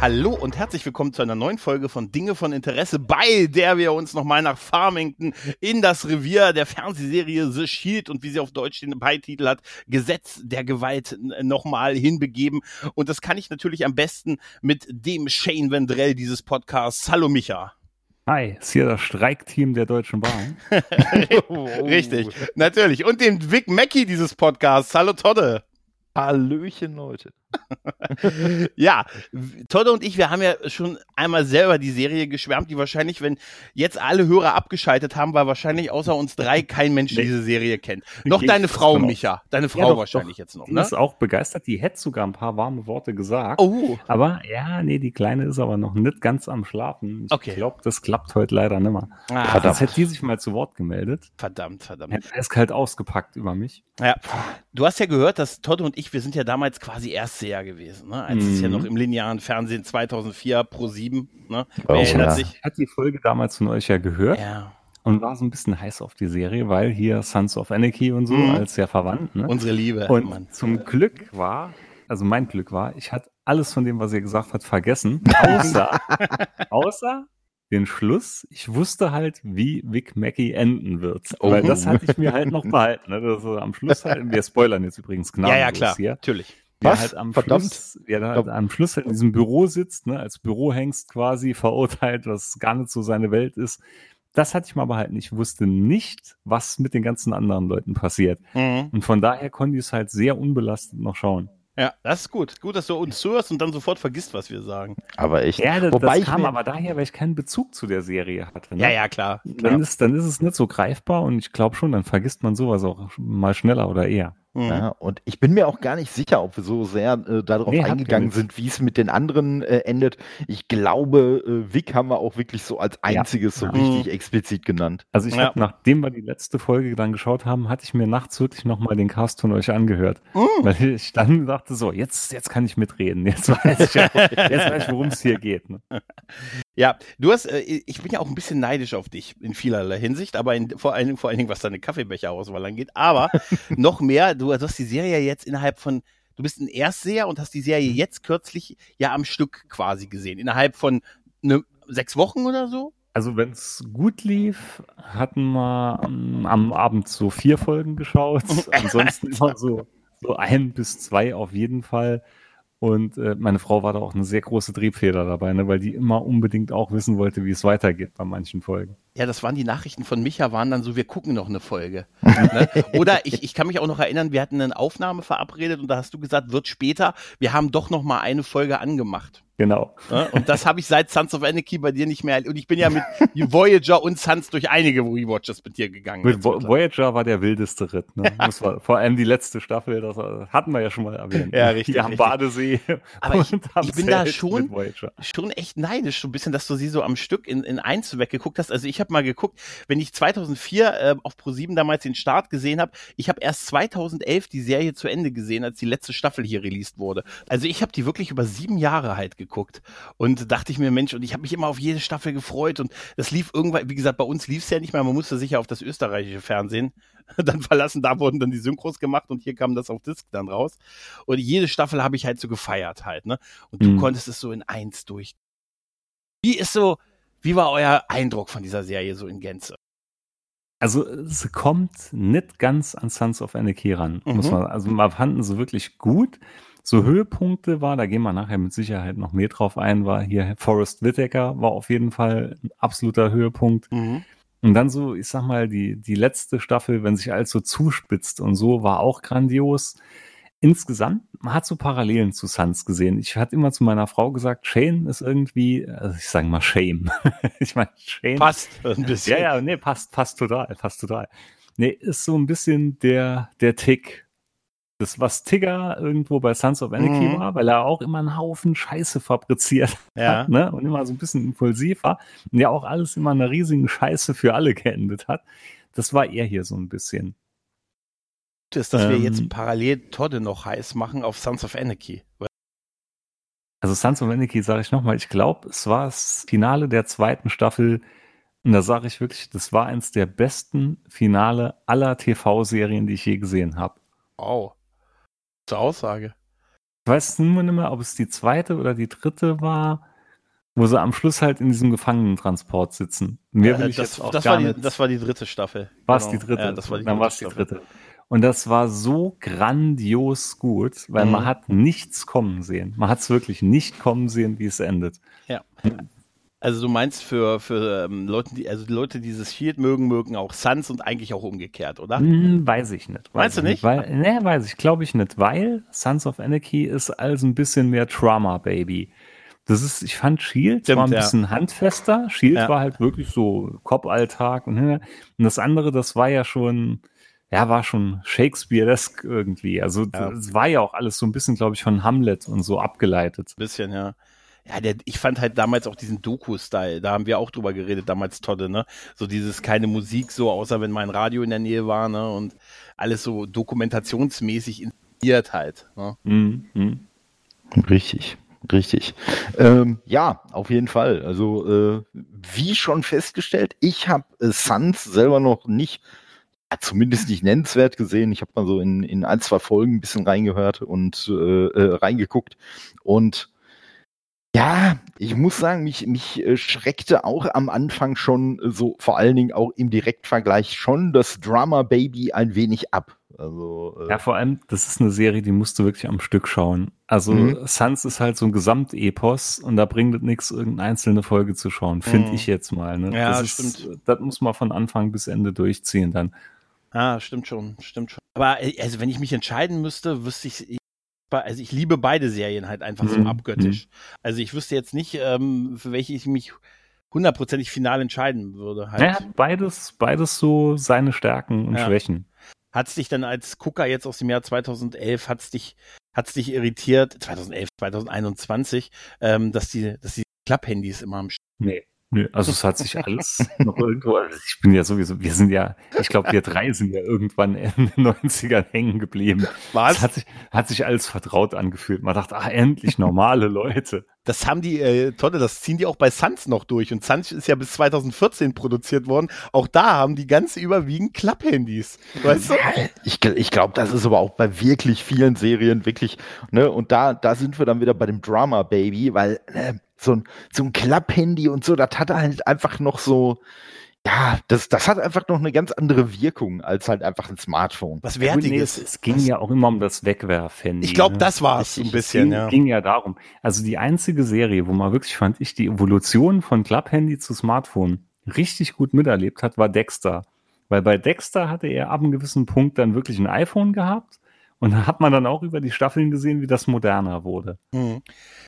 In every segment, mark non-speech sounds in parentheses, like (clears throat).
Hallo und herzlich willkommen zu einer neuen Folge von Dinge von Interesse, bei der wir uns nochmal nach Farmington in das Revier der Fernsehserie The Shield und wie sie auf Deutsch den Beititel hat, Gesetz der Gewalt nochmal hinbegeben. Und das kann ich natürlich am besten mit dem Shane Vendrell dieses Podcasts. Hallo Micha. Hi, ist hier das Streikteam der Deutschen Bahn. (laughs) Richtig, natürlich. Und dem Vic Mackey dieses Podcasts. Hallo Todde. Hallöchen, Leute. (laughs) ja, Todde und ich, wir haben ja schon einmal selber die Serie geschwärmt, die wahrscheinlich, wenn jetzt alle Hörer abgeschaltet haben, weil wahrscheinlich außer uns drei kein Mensch nee. diese Serie kennt. Noch deine Frau, Micha. Deine Frau ja, doch, wahrscheinlich doch. jetzt noch. Die ne? ist auch begeistert. Die hätte sogar ein paar warme Worte gesagt. Oh. Aber ja, nee, die Kleine ist aber noch nicht ganz am Schlafen. Ich okay. glaube, das klappt heute leider nimmer. Ah, verdammt. Sonst hätte die sich mal zu Wort gemeldet. Verdammt, verdammt. Hätte eiskalt ausgepackt über mich. Ja. Du hast ja gehört, dass Todd und ich, wir sind ja damals quasi Erstseher gewesen, ne? als mhm. es ja noch im linearen Fernsehen 2004 pro 7, ne? Oh, erinnert ja. sich? Ich hatte die Folge damals von euch ja gehört. Ja. Und war so ein bisschen heiß auf die Serie, weil hier Sons of Anarchy und so mhm. als sehr verwandt. Ne? Unsere Liebe. Und Mann. zum Glück war, also mein Glück war, ich hatte alles von dem, was ihr gesagt habt, vergessen. Außer, (laughs) außer den Schluss. Ich wusste halt, wie Vic Mackey enden wird. Oh. Weil das hatte ich mir halt noch behalten. Ne? Das, am Schluss halt, wir spoilern jetzt übrigens genau. Ja, ja, klar, hier. natürlich. Wer Was? halt am Verdammt. Schluss, wer halt am Schluss halt in diesem Büro sitzt, ne, als Bürohengst quasi (laughs) verurteilt, was gar nicht so seine Welt ist. Das hatte ich mal behalten. Ich wusste nicht, was mit den ganzen anderen Leuten passiert. Mhm. Und von daher konnte ich es halt sehr unbelastet noch schauen. Ja, das ist gut. Gut, dass du uns zuhörst und dann sofort vergisst, was wir sagen. Aber echt. Ja, das, Wobei das kam aber daher, weil ich keinen Bezug zu der Serie hatte. Ne? Ja, ja, klar. klar. Dann, ist, dann ist es nicht so greifbar und ich glaube schon, dann vergisst man sowas auch mal schneller oder eher. Mhm. Ja, und ich bin mir auch gar nicht sicher, ob wir so sehr äh, darauf nee, eingegangen sind, wie es mit den anderen äh, endet. Ich glaube, äh, Vic haben wir auch wirklich so als einziges ja. so richtig mhm. explizit genannt. Also ich ja. habe, nachdem wir die letzte Folge dann geschaut haben, hatte ich mir nachts wirklich nochmal den Cast von euch angehört. Mhm. Weil ich dann dachte so, jetzt, jetzt kann ich mitreden. Jetzt weiß ich, jetzt weiß ich worum es hier geht. Ne? (laughs) Ja, du hast, äh, ich bin ja auch ein bisschen neidisch auf dich in vielerlei Hinsicht, aber in, vor allen Dingen, vor allen Dingen, was deine Kaffeebecherauswahl angeht. Aber (laughs) noch mehr, du, du hast die Serie jetzt innerhalb von, du bist ein Erstseher und hast die Serie jetzt kürzlich ja am Stück quasi gesehen. Innerhalb von ne, sechs Wochen oder so? Also wenn es gut lief, hatten wir um, am Abend so vier Folgen geschaut. (laughs) Ansonsten immer so, so ein bis zwei auf jeden Fall. Und äh, meine Frau war da auch eine sehr große Triebfeder dabei, ne, weil die immer unbedingt auch wissen wollte, wie es weitergeht bei manchen Folgen. Ja, das waren die Nachrichten von Micha, waren dann so, wir gucken noch eine Folge. (laughs) ne? Oder ich, ich kann mich auch noch erinnern, wir hatten eine Aufnahme verabredet und da hast du gesagt, wird später. Wir haben doch noch mal eine Folge angemacht. Genau. Ja, und das habe ich seit Sons of Anarchy bei dir nicht mehr. Und ich bin ja mit (laughs) Voyager und Sons durch einige Rewatches mit dir gegangen. Mit Voyager war der wildeste Ritt. Ne? Das war vor allem die letzte Staffel, das hatten wir ja schon mal erwähnt. Ja, richtig. Die am Badesee. (laughs) Aber ich, ich bin da schon, schon echt neidisch, so ein bisschen, dass du sie so am Stück in, in eins weggeguckt hast. Also ich habe mal geguckt, wenn ich 2004 äh, auf Pro7 damals den Start gesehen habe, ich habe erst 2011 die Serie zu Ende gesehen, als die letzte Staffel hier released wurde. Also ich habe die wirklich über sieben Jahre halt geguckt geguckt und dachte ich mir, Mensch, und ich habe mich immer auf jede Staffel gefreut und das lief irgendwann, wie gesagt, bei uns lief es ja nicht mehr, man musste sicher auf das österreichische Fernsehen (laughs) dann verlassen, da wurden dann die Synchros gemacht und hier kam das auf Disc dann raus und jede Staffel habe ich halt so gefeiert halt, ne? Und du mhm. konntest es so in eins durch. Wie ist so, wie war euer Eindruck von dieser Serie so in Gänze? Also es kommt nicht ganz an Sons of Anarchy ran, mhm. muss man. Also man fanden sie wirklich gut so Höhepunkte war, da gehen wir nachher mit Sicherheit noch mehr drauf ein, war hier Forrest Whitaker, war auf jeden Fall ein absoluter Höhepunkt. Mhm. Und dann so, ich sag mal, die, die letzte Staffel, wenn sich alles so zuspitzt und so, war auch grandios. Insgesamt, man hat so Parallelen zu Suns gesehen. Ich hatte immer zu meiner Frau gesagt, Shane ist irgendwie, also ich sage mal Shame. (laughs) ich meine, Shane. Passt ein bisschen. Ja, ja, nee, passt, passt total, passt total. Nee, ist so ein bisschen der, der Tick das, was Tigger irgendwo bei Sons of Anarchy mhm. war, weil er auch immer einen Haufen Scheiße fabriziert (laughs) ja. hat, ne? Und immer so ein bisschen impulsiv war und ja auch alles immer eine riesige Scheiße für alle geendet hat. Das war er hier so ein bisschen. Ist, dass ähm, wir jetzt parallel Todde noch heiß machen auf Sons of Anarchy. Also Sons of Anarchy sage ich nochmal, ich glaube, es war das Finale der zweiten Staffel und da sage ich wirklich, das war eins der besten Finale aller TV-Serien, die ich je gesehen habe. Wow zur Aussage. Ich weiß nur nicht mehr, ob es die zweite oder die dritte war, wo sie am Schluss halt in diesem Gefangenentransport sitzen. Mehr will ich das, jetzt auch das, gar war die, das war die dritte Staffel. War es genau. die dritte? Ja, das war die Dann war es die dritte. Und das war so grandios gut, weil mhm. man hat nichts kommen sehen. Man hat es wirklich nicht kommen sehen, wie es endet. Ja. Also du meinst für, für ähm, Leute, die, also die Leute, die dieses Shield mögen, mögen auch Suns und eigentlich auch umgekehrt, oder? Hm, weiß ich nicht. Weiß Meinst du nicht? Weil, nee, weiß ich, glaube ich nicht, weil Sons of Anarchy ist also ein bisschen mehr Trauma-Baby. Das ist, ich fand Shield Stimmt, war ein bisschen ja. handfester. Shield ja. war halt wirklich so Kopfalltag und, und das andere, das war ja schon, ja, war schon Shakespeare-esk irgendwie. Also, es war ja auch alles so ein bisschen, glaube ich, von Hamlet und so abgeleitet. Ein bisschen, ja ja, der, ich fand halt damals auch diesen Doku-Style, da haben wir auch drüber geredet, damals Todde, ne? So dieses keine Musik, so außer wenn mein Radio in der Nähe war, ne? Und alles so dokumentationsmäßig inszeniert halt. Ne? Mhm. Richtig. Richtig. Ähm, ja, auf jeden Fall. Also äh, wie schon festgestellt, ich habe äh, Suns selber noch nicht, ja, zumindest nicht nennenswert gesehen. Ich habe mal so in, in ein, zwei Folgen ein bisschen reingehört und äh, äh, reingeguckt. Und ja, ich muss sagen, mich, mich äh, schreckte auch am Anfang schon äh, so, vor allen Dingen auch im Direktvergleich schon das Drama Baby ein wenig ab. Also, äh ja, vor allem, das ist eine Serie, die musst du wirklich am Stück schauen. Also mhm. Suns ist halt so ein Gesamtepos und da bringt es nichts, irgendeine einzelne Folge zu schauen, finde mhm. ich jetzt mal. Ne? Ja, das stimmt. Ist, das muss man von Anfang bis Ende durchziehen dann. Ah, stimmt schon, stimmt schon. Aber äh, also wenn ich mich entscheiden müsste, wüsste ich, also ich liebe beide Serien halt einfach so mhm. abgöttisch. Mhm. Also ich wüsste jetzt nicht, ähm, für welche ich mich hundertprozentig final entscheiden würde. Halt. Ja, beides, beides so seine Stärken und ja. Schwächen. Hat es dich dann als Gucker jetzt aus dem Jahr 2011, hat es dich, hat's dich irritiert, 2011, 2021, ähm, dass die, dass die Klapphandys immer am Nee. Nö, also es hat sich alles noch irgendwo, also ich bin ja sowieso, wir sind ja, ich glaube, wir drei sind ja irgendwann in den 90ern hängen geblieben. Was? Es hat sich, hat sich alles vertraut angefühlt. Man dachte, ah, endlich normale Leute. Das haben die, äh, Tolle, das ziehen die auch bei Suns noch durch. Und Suns ist ja bis 2014 produziert worden. Auch da haben die ganz überwiegend Klapphandys. Weißt du? Ich, ich glaube, das ist aber auch bei wirklich vielen Serien wirklich, ne, und da, da sind wir dann wieder bei dem Drama Baby, weil, äh, so ein, so ein Klapphandy und so, das hat halt einfach noch so, ja, das, das hat einfach noch eine ganz andere Wirkung als halt einfach ein Smartphone. Was Wertiges. Nee, es, es, ging ja auch immer um das Wegwerfhandy. Ich glaube, ne? das war es ein bisschen, ging, ja. ging ja darum. Also die einzige Serie, wo man wirklich fand ich die Evolution von Klapphandy zu Smartphone richtig gut miterlebt hat, war Dexter. Weil bei Dexter hatte er ab einem gewissen Punkt dann wirklich ein iPhone gehabt und da hat man dann auch über die Staffeln gesehen, wie das moderner wurde. Mhm.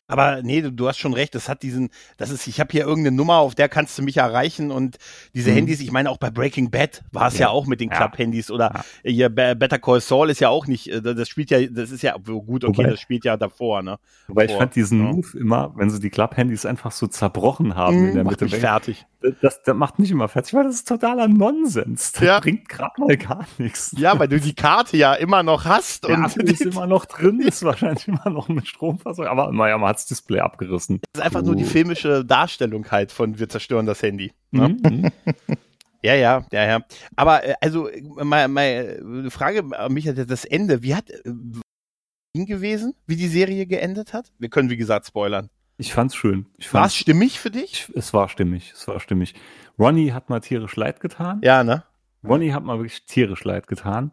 Aber nee, du, du, hast schon recht, das hat diesen, das ist, ich habe hier irgendeine Nummer, auf der kannst du mich erreichen und diese mhm. Handys, ich meine auch bei Breaking Bad war es ja. ja. auch mit den Club-Handys oder ja. hier Better Call Saul ist ja auch nicht, äh, das spielt ja, das ist ja gut, okay, wobei, das spielt ja davor, ne? Wobei Vor, ich fand diesen ja. Move immer, wenn sie die Club-Handys einfach so zerbrochen haben mhm, in der Mitte. Mich fertig. Das, das macht nicht immer fertig, weil das ist totaler Nonsens. Das ja. bringt gerade mal gar nichts. Ja, weil du die Karte ja immer noch hast und (laughs) die ist immer noch drin, (laughs) ist wahrscheinlich immer noch mit Stromversorgung, aber naja, man hat's Display abgerissen. Das ist einfach uh. nur die filmische Darstellung halt von wir zerstören das Handy. Ne? Mhm. (laughs) Ja, ja, ja, ja. Aber äh, also meine mal Frage an mich hat das Ende. Wie hat äh, gewesen, wie die Serie geendet hat? Wir können wie gesagt spoilern. Ich fand's schön. War es stimmig für dich? Ich, es war stimmig, es war stimmig. Ronny hat mal tierisch leid getan. Ja, ne? Ronny hat mal wirklich tierisch leid getan.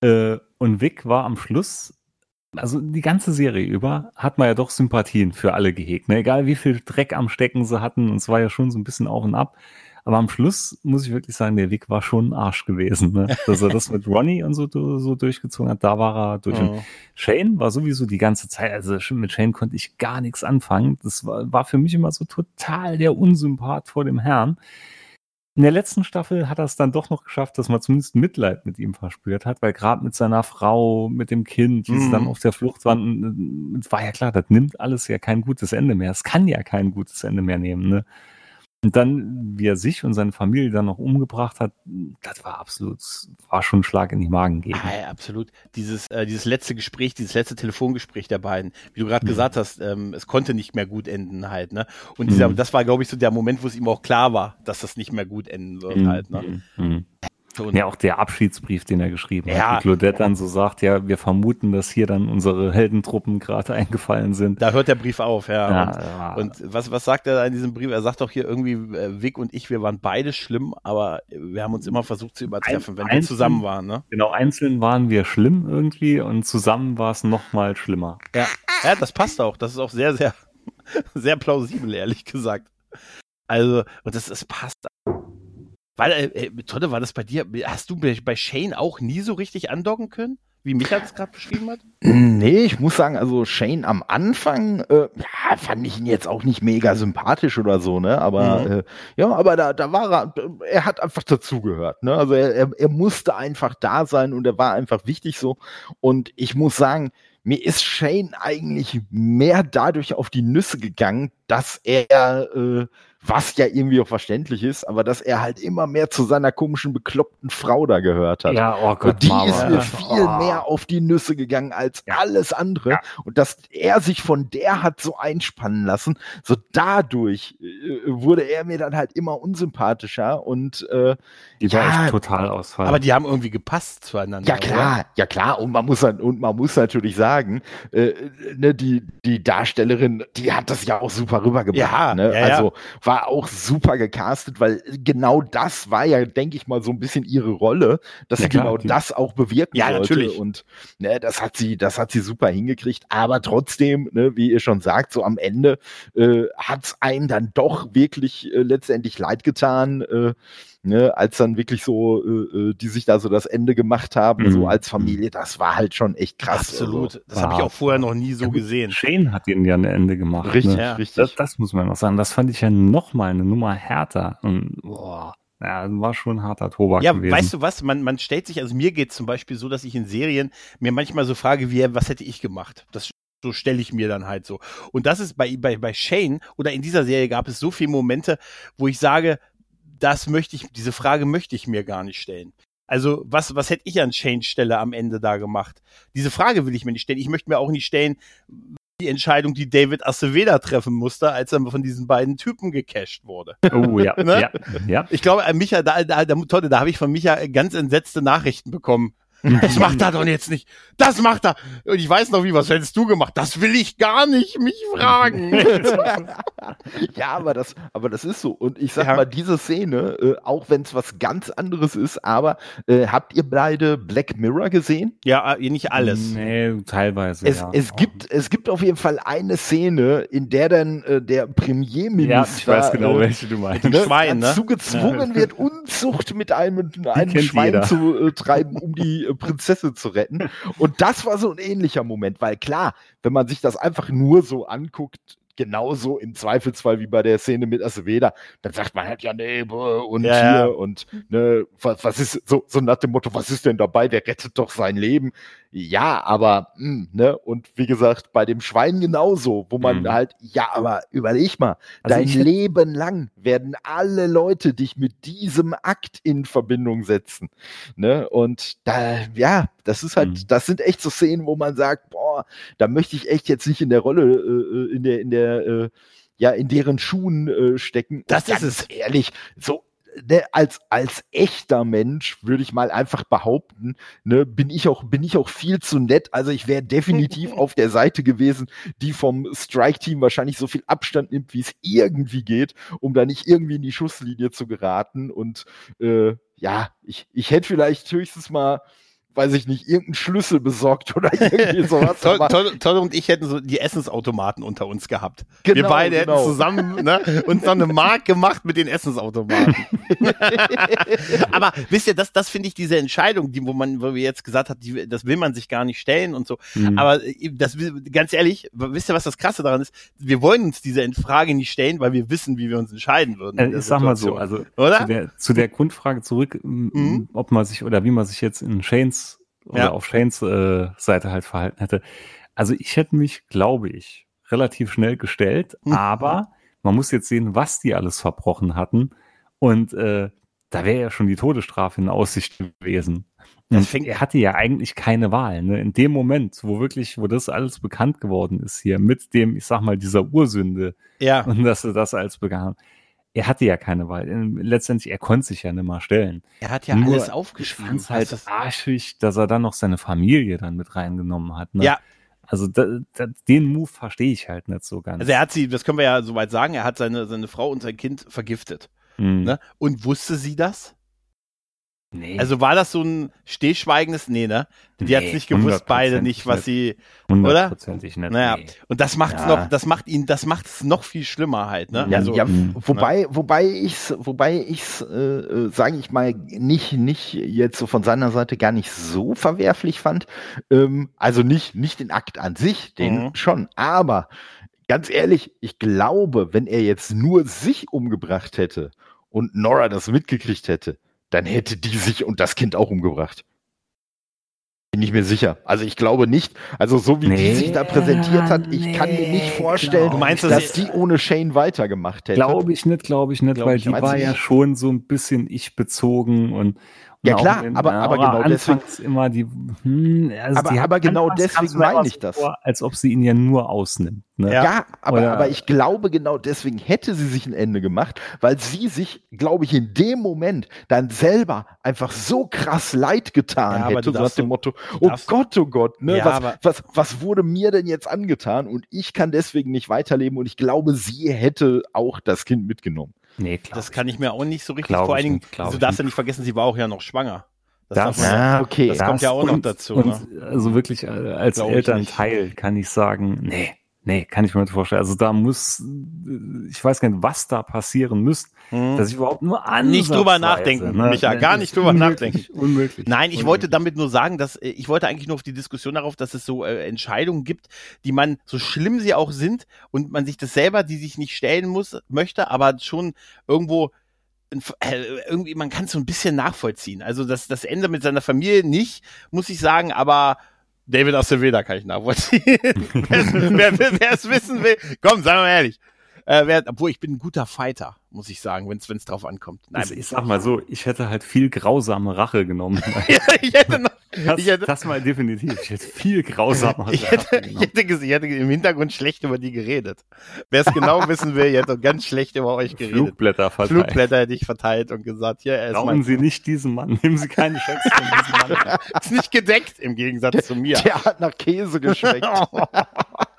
Äh, und Vic war am Schluss, also die ganze Serie über, hat man ja doch Sympathien für alle gehegt. Ne? Egal wie viel Dreck am Stecken sie hatten, und es war ja schon so ein bisschen auf und ab. Aber am Schluss muss ich wirklich sagen, der Weg war schon ein Arsch gewesen. Ne? (laughs) Dass er das mit Ronnie und so, so durchgezogen hat, da war er durch. Oh. Shane war sowieso die ganze Zeit, also mit Shane konnte ich gar nichts anfangen. Das war, war für mich immer so total der Unsympath vor dem Herrn. In der letzten Staffel hat er es dann doch noch geschafft, dass man zumindest Mitleid mit ihm verspürt hat, weil gerade mit seiner Frau, mit dem Kind, die mhm. sie dann auf der Flucht waren, war ja klar, das nimmt alles ja kein gutes Ende mehr. Es kann ja kein gutes Ende mehr nehmen. Ne? Und dann, wie er sich und seine Familie dann noch umgebracht hat, das war absolut, war schon ein Schlag in die Magen geben. Ah, ja, absolut. Dieses, äh, dieses letzte Gespräch, dieses letzte Telefongespräch der beiden, wie du gerade mhm. gesagt hast, ähm, es konnte nicht mehr gut enden halt, ne? Und dieser, mhm. das war, glaube ich, so der Moment, wo es ihm auch klar war, dass das nicht mehr gut enden wird mhm. halt, ne? Und ja, auch der Abschiedsbrief, den er geschrieben ja. hat. Wie Claudette dann so sagt, ja, wir vermuten, dass hier dann unsere Heldentruppen gerade (laughs) eingefallen sind. Da hört der Brief auf, ja. ja, und, ja. und, was, was sagt er da in diesem Brief? Er sagt doch hier irgendwie, äh, Vic und ich, wir waren beide schlimm, aber wir haben uns immer versucht zu übertreffen, Ein, wenn einzeln, wir zusammen waren, ne? Genau, einzeln waren wir schlimm irgendwie und zusammen war es noch mal schlimmer. Ja. ja, das passt auch. Das ist auch sehr, sehr, (laughs) sehr plausibel, ehrlich gesagt. Also, und das, das passt war, äh, äh, Tolle, war das bei dir? Hast du bei Shane auch nie so richtig andocken können? Wie Micha es gerade beschrieben hat? (clears throat) Nee, ich muss sagen, also Shane am Anfang, äh, ja, fand ich ihn jetzt auch nicht mega sympathisch oder so, ne? Aber mhm. äh, ja, aber da, da war er, er hat einfach dazugehört, ne? Also er, er, er musste einfach da sein und er war einfach wichtig so. Und ich muss sagen, mir ist Shane eigentlich mehr dadurch auf die Nüsse gegangen, dass er äh, was ja irgendwie auch verständlich ist, aber dass er halt immer mehr zu seiner komischen, bekloppten Frau da gehört hat. Ja, oh Gott, und die Mama. ist mir viel oh. mehr auf die Nüsse gegangen als ja. alles andere. Ja. Und dass er sich von der hat so einspannen lassen, so dadurch äh, wurde er mir dann halt immer unsympathischer und äh, die war ja, echt total ausfallen. Aber die haben irgendwie gepasst zueinander. Ja klar, oder? ja klar. Und man muss und man muss natürlich sagen, äh, ne, die die Darstellerin, die hat das ja auch super rübergebracht. Ja, ne? ja, also war war auch super gecastet, weil genau das war ja, denke ich mal, so ein bisschen ihre Rolle, dass ja, sie klar, genau die. das auch bewirken ja, sollte. Natürlich. Und ne, das hat sie, das hat sie super hingekriegt. Aber trotzdem, ne, wie ihr schon sagt, so am Ende äh, hat es einem dann doch wirklich äh, letztendlich leid getan. Äh, ne, als dann wirklich so, äh, äh, die sich da so das Ende gemacht haben, mhm. so als Familie, das war halt schon echt krass. Absolut. Also. Das habe ich auch vorher noch nie so ja, gesehen. Shane hat ihnen ja ein Ende gemacht. Richtig, ne? ja. richtig. Das, das, muss man noch sagen. Das fand ich ja noch mal eine Nummer härter. Und, boah. Ja, war schon ein harter Tobak ja, gewesen. weißt du was? Man, man stellt sich, also mir geht zum Beispiel so, dass ich in Serien mir manchmal so frage, wie, was hätte ich gemacht? Das so stelle ich mir dann halt so. Und das ist bei, bei, bei Shane oder in dieser Serie gab es so viele Momente, wo ich sage, das möchte ich, diese Frage möchte ich mir gar nicht stellen. Also was, was hätte ich an Change Stelle am Ende da gemacht? Diese Frage will ich mir nicht stellen. Ich möchte mir auch nicht stellen, die Entscheidung, die David Aceveda treffen musste, als er von diesen beiden Typen gecasht wurde. Oh ja, (laughs) ne? ja, ja. Ich glaube, Micha, da, da, da, Tolle, da habe ich von Micha ganz entsetzte Nachrichten bekommen das macht er doch jetzt nicht. Das macht er. Und ich weiß noch wie, was hättest du gemacht? Das will ich gar nicht mich fragen. (laughs) ja, aber das, aber das ist so. Und ich sag ja. mal, diese Szene, äh, auch wenn es was ganz anderes ist, aber äh, habt ihr beide Black Mirror gesehen? Ja, äh, nicht alles. Nee, teilweise. Es, ja. es gibt, es gibt auf jeden Fall eine Szene, in der dann äh, der Premierminister, ja, ich weiß genau, äh, welche du meinst, ne, Schwein, ne? dazu gezwungen wird, Unzucht mit einem, einem Schwein jeder. zu äh, treiben, um die Prinzessin zu retten. Und das war so ein ähnlicher Moment, weil klar, wenn man sich das einfach nur so anguckt, genauso im Zweifelsfall wie bei der Szene mit Aceveda, dann sagt man halt ja, nee, und ja, hier und ne, was, was ist so, so nach dem Motto, was ist denn dabei, der rettet doch sein Leben. Ja, aber, mh, hm, ne, und wie gesagt, bei dem Schwein genauso, wo man mhm. halt, ja, aber überleg mal, also dein Leben lang werden alle Leute dich mit diesem Akt in Verbindung setzen, ne, und da, ja, das ist halt, mhm. das sind echt so Szenen, wo man sagt, boah, da möchte ich echt jetzt nicht in der Rolle, äh, äh in der, in der, äh, ja, in deren Schuhen äh, stecken. Das ist es. Ehrlich, so ne, als als echter Mensch würde ich mal einfach behaupten, ne, bin ich auch bin ich auch viel zu nett. Also ich wäre definitiv (laughs) auf der Seite gewesen, die vom Strike Team wahrscheinlich so viel Abstand nimmt, wie es irgendwie geht, um da nicht irgendwie in die Schusslinie zu geraten. Und äh, ja, ich ich hätte vielleicht höchstens mal weiß ich nicht, irgendeinen Schlüssel besorgt oder (laughs) irgendwie (laughs) sowas. Toll, Toll, Toll und ich hätten so die Essensautomaten unter uns gehabt. Genau, Wir beide genau. hätten zusammen ne, uns noch eine Mark gemacht mit den Essensautomaten. (laughs) Aber wisst ihr, das, das finde ich diese Entscheidung, die, wo man, wo wir jetzt gesagt hat, die, das will man sich gar nicht stellen und so. Mhm. Aber äh, das, ganz ehrlich, wisst ihr, was das Krasse daran ist? Wir wollen uns diese Frage nicht stellen, weil wir wissen, wie wir uns entscheiden würden. Äh, ich sag mal so, also oder? Zu, der, zu der Grundfrage zurück, mhm. ob man sich oder wie man sich jetzt in Shanes oder ja. auf Shanes äh, Seite halt verhalten hätte. Also ich hätte mich, glaube ich, relativ schnell gestellt, (laughs) mhm. aber man muss jetzt sehen, was die alles verbrochen hatten. Und äh, da wäre ja schon die Todesstrafe in Aussicht gewesen. Und er hatte ja eigentlich keine Wahl. Ne? In dem Moment, wo wirklich, wo das alles bekannt geworden ist hier, mit dem, ich sag mal, dieser Ursünde, ja. und dass er das als begann, er hatte ja keine Wahl. Letztendlich, er konnte sich ja nicht mal stellen. Er hat ja Nur, alles aufgeschrieben. Ich halt das arschig, dass er dann noch seine Familie dann mit reingenommen hat. Ne? Ja. Also da, da, den Move verstehe ich halt nicht so ganz. Also er hat sie, das können wir ja soweit sagen, er hat seine, seine Frau und sein Kind vergiftet. Mhm. Ne? Und wusste sie das? Nee. Also war das so ein stillschweigendes? Nee, ne? Die nee, hat's nicht gewusst, beide nicht, was sie, oder? Hundertprozentig nicht. Naja. Nee. Und das macht's ja. noch, das macht ihn, das macht's noch viel schlimmer halt, ne? Ja, also, ja ne? wobei, ne? wobei ich's, wobei ich's, äh, äh sage ich mal, nicht, nicht jetzt so von seiner Seite gar nicht so verwerflich fand. Ähm, also nicht, nicht den Akt an sich, den mhm. schon, aber ganz ehrlich, ich glaube, wenn er jetzt nur sich umgebracht hätte und Nora das mitgekriegt hätte, dann hätte die sich und das Kind auch umgebracht. Bin ich mir sicher. Also ich glaube nicht, also so wie nee, die sich da präsentiert hat, ich nee, kann mir nicht vorstellen, du meinst, dass die ohne Shane weitergemacht hätte. Glaube ich nicht, glaube ich nicht, glaub weil ich die war ja schon so ein bisschen ich bezogen und ja klar, in, aber, aber, aber genau deswegen immer die, hm, also aber, aber genau deswegen meine ich das. Vor, als ob sie ihn ja nur ausnimmt. Ne? Ja, ja aber, aber ich glaube genau deswegen hätte sie sich ein Ende gemacht, weil sie sich, glaube ich, in dem Moment dann selber einfach so krass leid getan ja, hätte, so nach dem Motto, oh Gott, oh Gott, ne, ja, was, was, was wurde mir denn jetzt angetan und ich kann deswegen nicht weiterleben und ich glaube, sie hätte auch das Kind mitgenommen. Nee, klar. Das kann ich mir auch nicht so richtig. Vor allen Dingen, du darfst ja nicht vergessen, sie war auch ja noch schwanger. Das, das, ja, okay. das, das kommt ja auch und, noch dazu. Und, ne? Also wirklich äh, als Glaub Elternteil kann ich sagen, nee, Nee, kann ich mir nicht vorstellen. Also da muss, ich weiß gar nicht, was da passieren müsste, hm. dass ich überhaupt nur an Nicht drüber nachdenken, ne? Micha, gar nicht drüber unmöglich, nachdenken. Unmöglich. Nein, ich unmöglich. wollte damit nur sagen, dass äh, ich wollte eigentlich nur auf die Diskussion darauf, dass es so äh, Entscheidungen gibt, die man, so schlimm sie auch sind, und man sich das selber, die sich nicht stellen muss, möchte, aber schon irgendwo äh, irgendwie, man kann es so ein bisschen nachvollziehen. Also das, das Ende mit seiner Familie nicht, muss ich sagen, aber David Acevedo kann ich nachvollziehen. (laughs) wer es wissen will, komm, sagen wir ehrlich. Äh, wer, obwohl ich bin ein guter Fighter muss ich sagen, wenn es drauf ankommt. Nein, ich, ich sag mal so, ich hätte halt viel grausame Rache genommen. (laughs) ja, ich hätte noch, (laughs) das, ich hätte, das mal definitiv. Ich hätte viel grausamer (laughs) ich hätte, ich hätte, ich hätte im Hintergrund schlecht über die geredet. Wer es genau wissen will, ich hätte ganz schlecht über euch geredet. Flugblätter verteilt. Flugblätter hätte ich verteilt und gesagt, hier, er ist Brauchen Sie nicht diesen Mann. Nehmen Sie keine Chance von diesem Mann. ist nicht gedeckt im Gegensatz zu mir. Der hat nach Käse geschmeckt.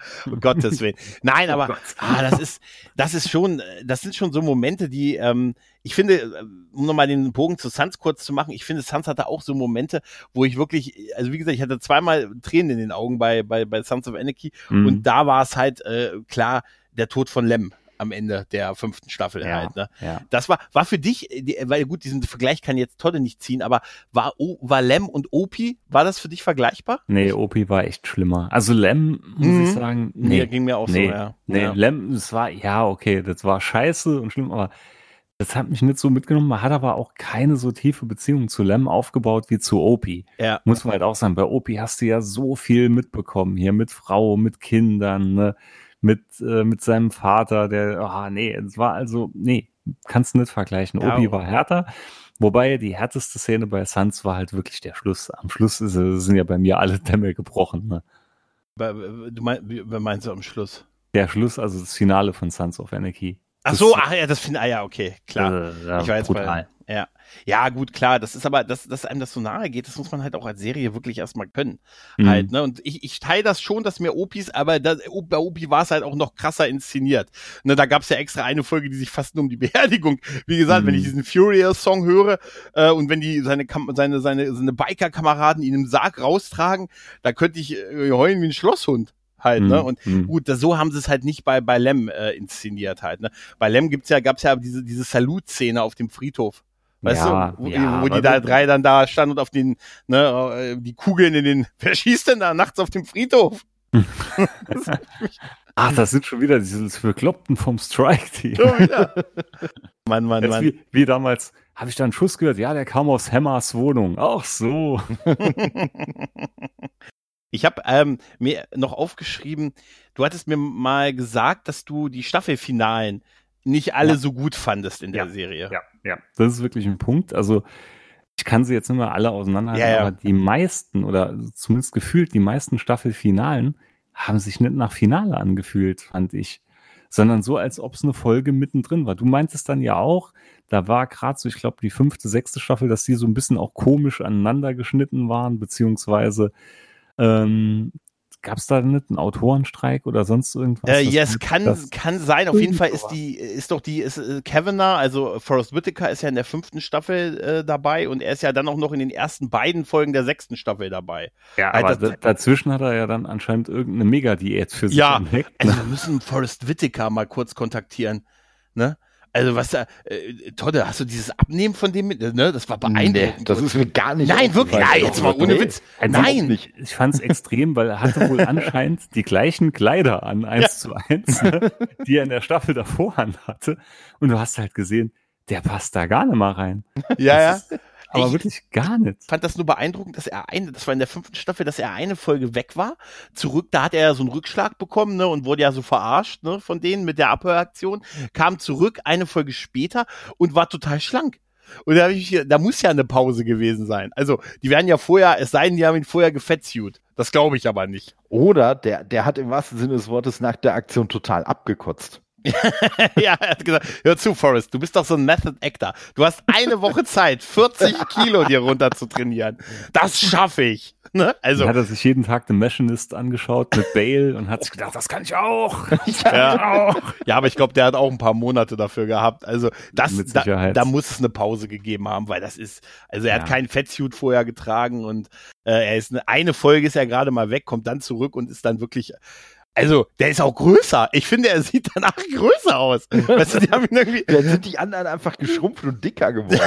(laughs) um Gottes Willen. Nein, (laughs) aber oh ah, das ist, das ist schon, das sind schon so Momente, die, ähm, ich finde, äh, um nochmal den Bogen zu Suns kurz zu machen, ich finde, Suns hatte auch so Momente, wo ich wirklich, also wie gesagt, ich hatte zweimal Tränen in den Augen bei, bei, bei Sons of Anarchy mhm. und da war es halt äh, klar, der Tod von Lem am Ende der fünften Staffel ja, halt. Ne? Ja. Das war, war für dich, weil gut, diesen Vergleich kann jetzt Tolle nicht ziehen, aber war, war Lem und Opi, war das für dich vergleichbar? Nee, Opi war echt schlimmer. Also Lem, muss mhm. ich sagen, nee. nee. ging mir auch nee, so, ja. Nee, ja. Lem, das war, ja, okay, das war scheiße und schlimm, aber das hat mich nicht so mitgenommen. Man hat aber auch keine so tiefe Beziehung zu Lem aufgebaut wie zu Opi. Ja. Muss man halt auch sagen. Bei Opi hast du ja so viel mitbekommen. Hier mit Frau, mit Kindern, ne? Mit, äh, mit seinem Vater, der, ah, nee, es war also, nee, kannst du nicht vergleichen. Ja, Obi war härter. Wobei die härteste Szene bei Suns war halt wirklich der Schluss. Am Schluss ist, sind ja bei mir alle Dämme gebrochen. Ne? Du meinst, meinst du am Schluss? Der Schluss, also das Finale von Sons of Anarchy. Ach so, ach ja, das finde, ah ja, okay, klar. Äh, ich war jetzt brutal. bei, ja. Ja, gut, klar, das ist aber, dass, dass einem das so nahe geht, das muss man halt auch als Serie wirklich erstmal können. Mhm. Halt, ne? Und ich, ich teile das schon, dass mir Opis, aber das, bei Opi war es halt auch noch krasser inszeniert. Ne, da gab es ja extra eine Folge, die sich fast nur um die (laughs) Beerdigung. Wie gesagt, mhm. wenn ich mhm. diesen Furious-Song höre äh, und wenn die seine seine, seine, seine Biker-Kameraden ihn im Sarg raustragen, da könnte ich äh, heulen wie ein Schlosshund halt, ne? Und mhm. gut, das, so haben sie es halt nicht bei, bei Lem äh, inszeniert halt, ne? Bei Lem gibt's ja, gab's ja diese, diese Salut-Szene auf dem Friedhof. Weißt ja, du, wo, ja, wo die da drei dann da standen und auf den, ne, äh, die Kugeln in den, (laughs) wer schießt denn da nachts auf dem Friedhof? (laughs) Ach, das sind schon wieder diese Bekloppten vom Strike-Team. Schon wieder. (laughs) Mann, Mann, Mann. Wie, wie damals, habe ich da einen Schuss gehört? Ja, der kam aus Hammers Wohnung. Ach so. Ich habe ähm, mir noch aufgeschrieben, du hattest mir mal gesagt, dass du die Staffelfinalen nicht alle ja. so gut fandest in der ja. Serie. Ja, ja, das ist wirklich ein Punkt. Also ich kann sie jetzt nicht mehr alle auseinanderhalten, ja, aber die meisten oder zumindest gefühlt die meisten Staffelfinalen haben sich nicht nach Finale angefühlt, fand ich, sondern so, als ob es eine Folge mittendrin war. Du meintest dann ja auch, da war gerade so, ich glaube, die fünfte, sechste Staffel, dass die so ein bisschen auch komisch aneinander geschnitten waren, beziehungsweise ähm, Gab es da nicht einen Autorenstreik oder sonst irgendwas? Äh, ja, es kann, kann sein. Auf jeden Fall ist die, ist doch die, ist äh, Kavanagh, also Forrest Whitaker ist ja in der fünften Staffel äh, dabei und er ist ja dann auch noch in den ersten beiden Folgen der sechsten Staffel dabei. Ja, halt, aber das, dazwischen hat er ja dann anscheinend irgendeine Mega-Diät für sich ja, entdeckt. Ja, also ne? wir müssen Forrest Whitaker mal kurz kontaktieren. Ne? Also was da, äh, Todde, hast du dieses Abnehmen von dem mit, ne? Das war beeindruckend. Nee, das ist mir gar nicht. Nein, wirklich, nein, jetzt mal ohne Witz. Also nein. Nicht. Ich fand es extrem, weil er hatte wohl anscheinend die gleichen Kleider an, eins ja. zu eins, ne, die er in der Staffel davor hatte. Und du hast halt gesehen, der passt da gar nicht mal rein. Ja, das ja. Ist, aber ich wirklich gar nicht. fand das nur beeindruckend, dass er eine, das war in der fünften Staffel, dass er eine Folge weg war. Zurück, da hat er ja so einen Rückschlag bekommen, ne, und wurde ja so verarscht, ne, von denen mit der Abhöraktion. Kam zurück, eine Folge später und war total schlank. Und da, ich, da muss ja eine Pause gewesen sein. Also, die werden ja vorher, es sei denn, die haben ihn vorher gefettsuit. Das glaube ich aber nicht. Oder der, der hat im wahrsten Sinne des Wortes nach der Aktion total abgekotzt. (laughs) ja, er hat gesagt, hör zu, Forrest, du bist doch so ein Method Actor. Du hast eine Woche Zeit, 40 Kilo dir runter zu trainieren. Das schaffe ich. Ne? Also Dann hat er sich jeden Tag The Machinist angeschaut mit Bale und hat sich gedacht, das kann ich auch. (laughs) Ich kann ja. auch. ja, aber ich glaube, der hat auch ein paar Monate dafür gehabt. Also das, da, da, muss es eine Pause gegeben haben, weil das ist, also er ja. hat keinen Fettsuit vorher getragen und äh, er ist eine, eine Folge ist er gerade mal weg, kommt dann zurück und ist dann wirklich also, der ist auch größer. Ich finde, er sieht danach (laughs) größer aus. Weißt du, die haben ihn irgendwie. Dann sind die anderen einfach geschrumpft und dicker geworden.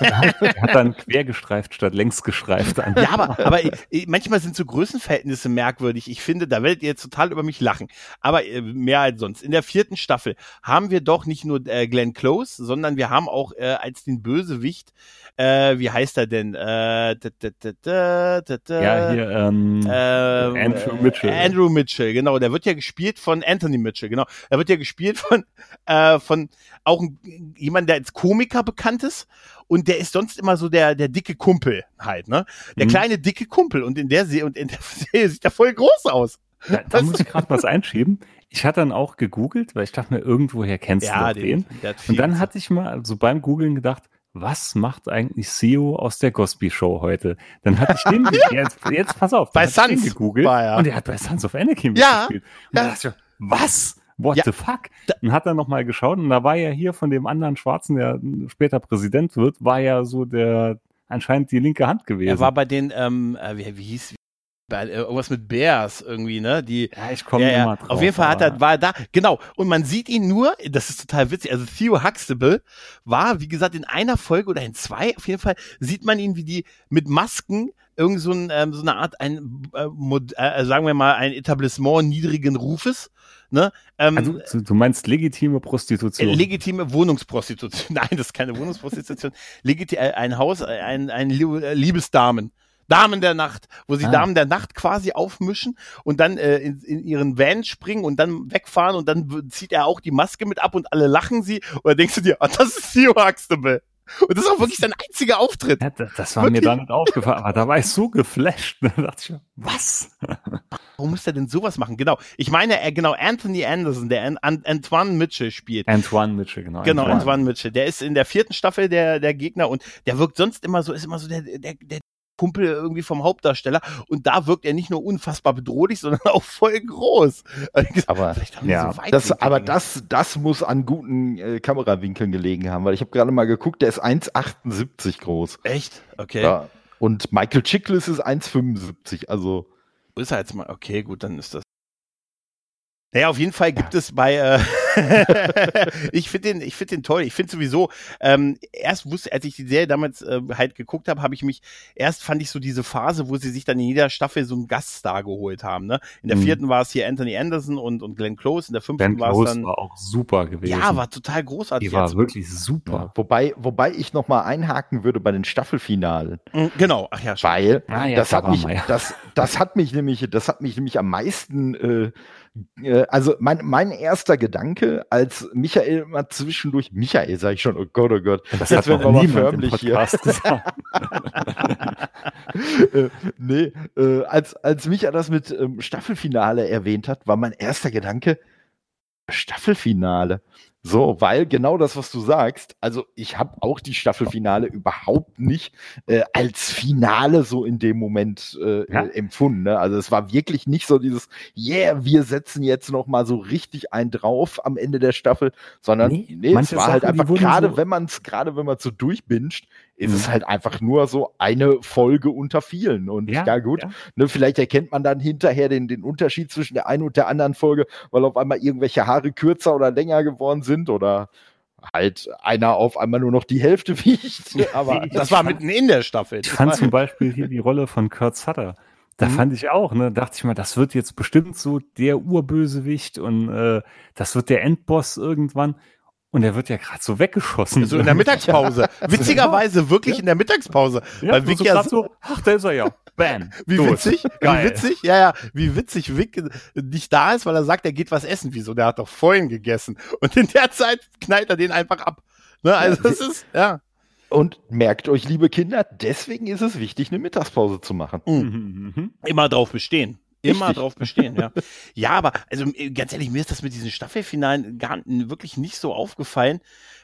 er hat dann quer gestreift statt längs gestreift. An. Ja, aber, aber ich, manchmal sind so Größenverhältnisse merkwürdig. Ich finde, da werdet ihr jetzt total über mich lachen. Aber äh, mehr als sonst. In der vierten Staffel haben wir doch nicht nur äh, Glenn Close, sondern wir haben auch äh, als den Bösewicht, äh, wie heißt er denn? Äh, da, da, da, ja, hier, ähm, äh, Andrew Mitchell. Andrew Mitchell, genau der wird ja gespielt von Anthony Mitchell, genau. Er wird ja gespielt von, (laughs) äh, von auch ein, jemand, der als Komiker bekannt ist. Und der ist sonst immer so der, der dicke Kumpel halt, ne? Der mhm. kleine dicke Kumpel. Und in der Serie, und in der (laughs) Serie sieht er voll groß aus. Da, da muss ich gerade was einschieben. Ich hatte dann auch gegoogelt, weil ich dachte mir, irgendwoher kennst ja, du den. den. Und dann hatte ich mal so beim Googeln gedacht, was macht eigentlich CEO aus der Gosby Show heute? Dann hatte ich den, jetzt, jetzt pass auf, bei Suns gegoogelt ja. und er hat bei Sons of Anakin ja, gespielt. Und ja. da dachte ich, was? What ja. the fuck? Und hat dann nochmal geschaut und da war ja hier von dem anderen Schwarzen, der später Präsident wird, war ja so der anscheinend die linke Hand gewesen. Er war bei den, ähm, äh, wie, wie hieß, bei, äh, irgendwas mit Bears irgendwie, ne? Die, ja, ich komme ja, immer drauf. Auf jeden Fall hat er, war er da, genau. Und man sieht ihn nur, das ist total witzig, also Theo Huxtable war, wie gesagt, in einer Folge oder in zwei, auf jeden Fall sieht man ihn, wie die mit Masken irgend so, ein, ähm, so eine Art, ein, äh, mod, äh, sagen wir mal, ein Etablissement niedrigen Rufes, Ne? Ähm, also, du meinst legitime Prostitution? Äh, legitime Wohnungsprostitution. (laughs) Nein, das ist keine Wohnungsprostitution. Legitime, äh, ein Haus, ein, ein Liebesdamen. Damen der Nacht, wo sie ah. Damen der Nacht quasi aufmischen und dann äh, in, in ihren Van springen und dann wegfahren und dann zieht er auch die Maske mit ab und alle lachen sie oder denkst du dir, oh, das ist Theo Huxtable. Und das ist auch wirklich sein einziger Auftritt. Ja, das, das, war wirklich? mir da nicht aufgefallen, aber da war ich so geflasht. Da dachte ich, was? Warum muss er denn sowas machen? Genau. Ich meine, er, genau, Anthony Anderson, der An An Antoine Mitchell spielt. Antoine Mitchell, genau. Genau, Antoine. Antoine Mitchell. Der ist in der vierten Staffel der, der Gegner und der wirkt sonst immer so, ist immer so der, der, der Kumpel irgendwie vom Hauptdarsteller und da wirkt er nicht nur unfassbar bedrohlich, (laughs) sondern auch voll groß. Aber, ja, so das, aber das, das muss an guten äh, Kamerawinkeln gelegen haben, weil ich habe gerade mal geguckt, der ist 1,78 groß. Echt? Okay. Ja. Und Michael Chiklis ist 1,75, also. Ist er jetzt mal, okay, gut, dann ist das naja, auf jeden Fall gibt es bei, äh, (laughs) ich finde den, ich finde den toll. Ich finde sowieso, ähm, erst wusste, als ich die Serie damals äh, halt geguckt habe, habe ich mich, erst fand ich so diese Phase, wo sie sich dann in jeder Staffel so einen Gaststar geholt haben. Ne? In der mhm. vierten war es hier Anthony Anderson und, und Glenn Close, in der fünften war es dann. war auch super gewesen. Ja, war total großartig. Die war wirklich super. Ja, wobei, wobei ich nochmal einhaken würde bei den Staffelfinalen. Mhm, genau, ach ja, schon. Weil, ah, ja, das, hat mich, das, das hat mich nämlich, das hat mich nämlich am meisten, äh, also mein, mein erster Gedanke, als Michael mal zwischendurch, Michael sage ich schon, oh Gott, oh Gott, das jetzt wird man förmlich hier. (laughs) (laughs) äh, nee, äh, als, als Michael das mit ähm, Staffelfinale erwähnt hat, war mein erster Gedanke, Staffelfinale. So, weil genau das, was du sagst, also ich habe auch die Staffelfinale überhaupt nicht äh, als Finale so in dem Moment äh, ja. empfunden. Ne? Also es war wirklich nicht so dieses, yeah, wir setzen jetzt noch mal so richtig ein drauf am Ende der Staffel, sondern nee, nee es war halt Sachen, halt einfach gerade, so wenn man es gerade wenn man so durchbinscht, ist mhm. es halt einfach nur so eine Folge unter vielen. Und ja, ja gut, ja. Ne, vielleicht erkennt man dann hinterher den, den Unterschied zwischen der einen und der anderen Folge, weil auf einmal irgendwelche Haare kürzer oder länger geworden sind oder halt einer auf einmal nur noch die Hälfte (laughs) wiegt. Aber das war mitten in der Staffel. Ich fand zum Beispiel hier die Rolle von Kurt Sutter. Da mhm. fand ich auch, ne, dachte ich mal, das wird jetzt bestimmt so der Urbösewicht und äh, das wird der Endboss irgendwann. Und er wird ja gerade so weggeschossen. So in der Mittagspause. (laughs) Witzigerweise wirklich ja. in der Mittagspause. Ja, weil Vic so ja so, ach, da ist er ja. Bam. (laughs) Wie Tot. witzig, Geil. wie witzig, ja, ja, wie witzig Vic nicht da ist, weil er sagt, er geht was essen. Wieso? Der hat doch vorhin gegessen. Und in der Zeit knallt er den einfach ab. Ne? Also das ist, ja. Und merkt euch, liebe Kinder, deswegen ist es wichtig, eine Mittagspause zu machen. Mhm. Mhm. Immer drauf bestehen. Immer drauf bestehen, ja. (laughs) Ja, aber also ganz ehrlich, mir ist das mit diesen Staffelfinalen gar wirklich nicht so aufgefallen,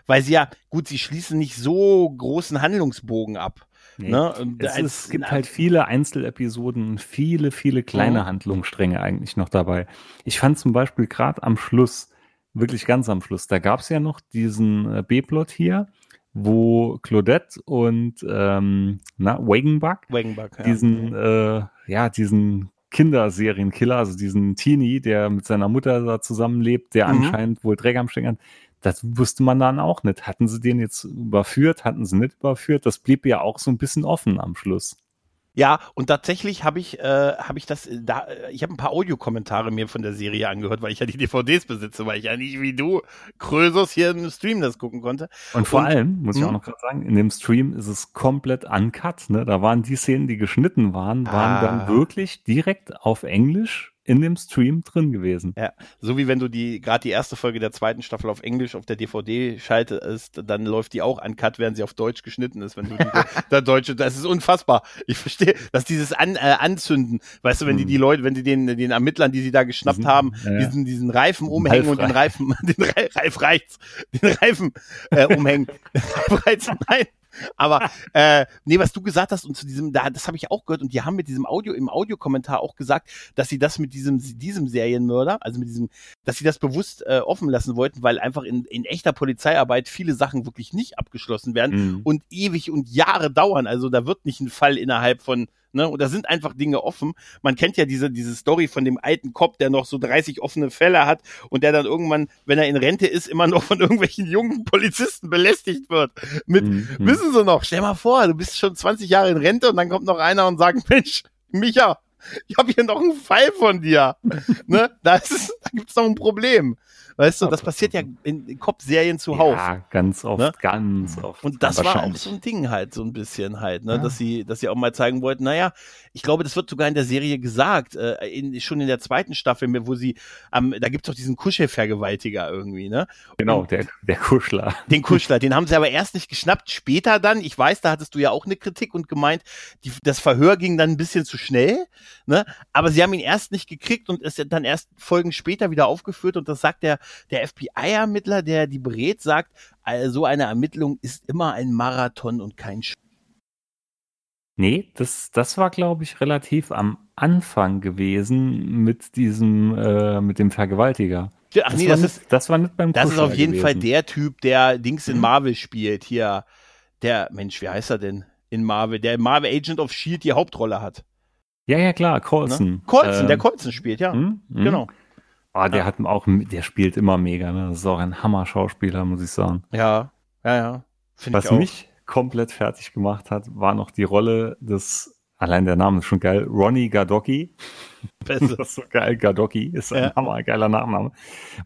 weil sie ja, gut, sie schließen nicht so großen Handlungsbogen ab. Nee. Ne? Es, ist, es, gibt halt viele Einzelepisoden, viele, viele kleine mhm. Handlungsstränge eigentlich noch dabei. Ich fand zum Beispiel gerade am Schluss, wirklich ganz am Schluss, da gab es ja noch diesen äh, B-Plot hier, wo Claudette und ähm, na, Wagenbug, Wagenbug ja. diesen, äh, ja, diesen Kinderserienkiller, also diesen Teenie, der mit seiner Mutter da zusammenlebt, der mhm. anscheinend wohl Dreck am Stecken hat. Das wusste man dann auch nicht. Hatten sie den jetzt überführt, hatten sie nicht überführt? Das blieb ja auch so ein bisschen offen am Schluss. Ja, und tatsächlich habe ich, äh, habe ich das, äh, da, äh, ich habe ein paar Audiokommentare mir von der Serie angehört, weil ich ja die DVDs besitze, weil ich ja nicht wie du Krösus hier im Stream das gucken konnte. Und vor und, allem, muss ich auch hm? noch gerade sagen, in dem Stream ist es komplett uncut, ne? Da waren die Szenen, die geschnitten waren, waren ah. dann wirklich direkt auf Englisch in dem Stream drin gewesen. Ja, so wie wenn du die gerade die erste Folge der zweiten Staffel auf Englisch auf der DVD schaltest, dann läuft die auch an Cut, während sie auf Deutsch geschnitten ist, wenn du die, (laughs) der deutsche, das ist unfassbar. Ich verstehe, dass dieses an, äh, Anzünden, weißt du, wenn die die mhm. Leute, wenn die den den Ermittlern, die sie da geschnappt diesen, haben, ja. diesen diesen Reifen umhängen und den Reifen (laughs) den Reif reicht's, den Reifen äh, umhängen, (laughs) Reif reicht's, nein aber äh, nee, was du gesagt hast und zu diesem, da, das habe ich auch gehört und die haben mit diesem Audio im Audiokommentar auch gesagt, dass sie das mit diesem diesem Serienmörder, also mit diesem, dass sie das bewusst äh, offen lassen wollten, weil einfach in, in echter Polizeiarbeit viele Sachen wirklich nicht abgeschlossen werden mhm. und ewig und Jahre dauern. Also da wird nicht ein Fall innerhalb von Ne? Und da sind einfach Dinge offen. Man kennt ja diese, diese Story von dem alten Cop, der noch so 30 offene Fälle hat und der dann irgendwann, wenn er in Rente ist, immer noch von irgendwelchen jungen Polizisten belästigt wird. Mit, mhm. wissen Sie noch, stell mal vor, du bist schon 20 Jahre in Rente und dann kommt noch einer und sagt, Mensch, Micha, ich habe hier noch einen Fall von dir. (laughs) ne? Da, ist, da gibt's noch ein Problem. Weißt du, das passiert ja in, Cop-Serien zuhauf. Ja, ganz oft, ne? ganz oft. Und das war auch so ein Ding halt, so ein bisschen halt, ne, ja. dass sie, dass sie auch mal zeigen wollten, naja, ich glaube, das wird sogar in der Serie gesagt, äh, in, schon in der zweiten Staffel, wo sie, ähm, da gibt's doch diesen Kuschelvergewaltiger irgendwie, ne? Genau, der, der Kuschler. Den Kuschler, den haben sie aber erst nicht geschnappt, später dann, ich weiß, da hattest du ja auch eine Kritik und gemeint, die, das Verhör ging dann ein bisschen zu schnell, ne? Aber sie haben ihn erst nicht gekriegt und ist dann erst Folgen später wieder aufgeführt und das sagt der, der FBI-Ermittler, der die berät, sagt, also so eine Ermittlung ist immer ein Marathon und kein Spiel. Nee, das, das war, glaube ich, relativ am Anfang gewesen mit diesem, äh, mit dem Vergewaltiger. Ach das nee, das nicht, ist, das war nicht beim Das Kuschler ist auf jeden gewesen. Fall der Typ, der Dings in Marvel spielt. Hier, der, Mensch, wie heißt er denn in Marvel? Der Marvel Agent of Shield die Hauptrolle hat. Ja, ja, klar, Colson. Ne? Colson, ähm, der Colson spielt, ja. Mh, mh. Genau. Ah, der ja. hat auch, der spielt immer mega, ne? Das ist auch ein Hammer-Schauspieler, muss ich sagen. Ja, ja, ja. Find Was mich komplett fertig gemacht hat, war noch die Rolle des, allein der Name ist schon geil, Ronnie Gardocki. (laughs) Das ist so geil, Gardocki ist ein ja. hammergeiler Nachname.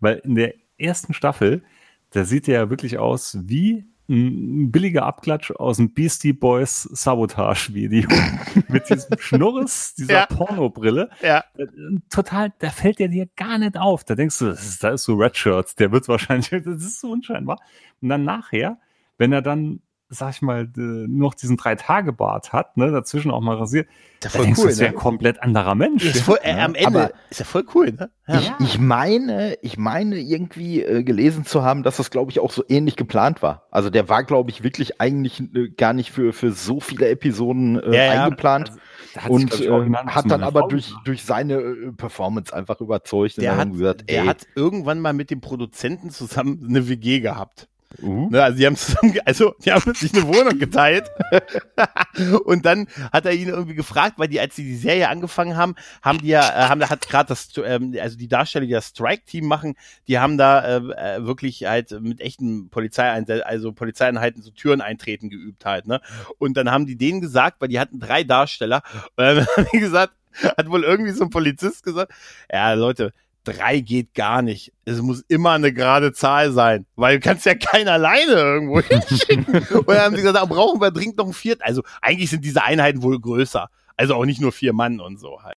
Weil in der ersten Staffel, da sieht er ja wirklich aus wie ein billiger Abklatsch aus dem Beastie Boys Sabotage-Video (laughs) mit diesem Schnurres, dieser ja. Pornobrille. Ja. Äh, total, da fällt der dir gar nicht auf. Da denkst du, ist, da ist so Red Shirts, der wird wahrscheinlich, (laughs) das ist so unscheinbar. Und dann nachher, wenn er dann sag ich mal, noch diesen Drei-Tage-Bart hat, ne, dazwischen auch mal rasiert, ist ja voll cool, das wäre ne? ein komplett anderer Mensch. Ist voll, äh, am Ende Aber ist ja voll cool, ne? Ja. Ich, ich meine, ich meine irgendwie äh, gelesen zu haben, dass das, glaube ich, auch so ähnlich geplant war. Also der war, glaube ich, wirklich eigentlich äh, gar nicht für, für so viele Episoden äh, ja, eingeplant. Also, und sich, äh, hat dann aber durch, durch seine äh, Performance einfach überzeugt. Der, hat, gesagt, der hat irgendwann mal mit dem Produzenten zusammen eine WG gehabt. Uh. Also die haben zusammen, also die haben sich eine Wohnung geteilt (laughs) und dann hat er ihn irgendwie gefragt, weil die, als sie die Serie angefangen haben, haben die ja, äh, haben da hat gerade das, ähm, also die Darsteller, die das Strike-Team machen, die haben da äh, äh wirklich halt mit echten Polizeieinheiten, also Polizeieinheiten so Türen eintreten geübt halt, ne? Und dann haben die denen gesagt, weil die hatten drei Darsteller, und dann (laughs) haben die gesagt, hat wohl irgendwie so ein Polizist gesagt, ja Leute, drei geht gar nicht. Es muss immer eine gerade Zahl sein, weil du kannst ja keinen alleine irgendwo (laughs) hinschicken. und dann haben sie gesagt, da brauchen wir dringend noch ein Viert. Also eigentlich sind diese Einheiten wohl größer. Also auch nicht nur vier Mann und so halt.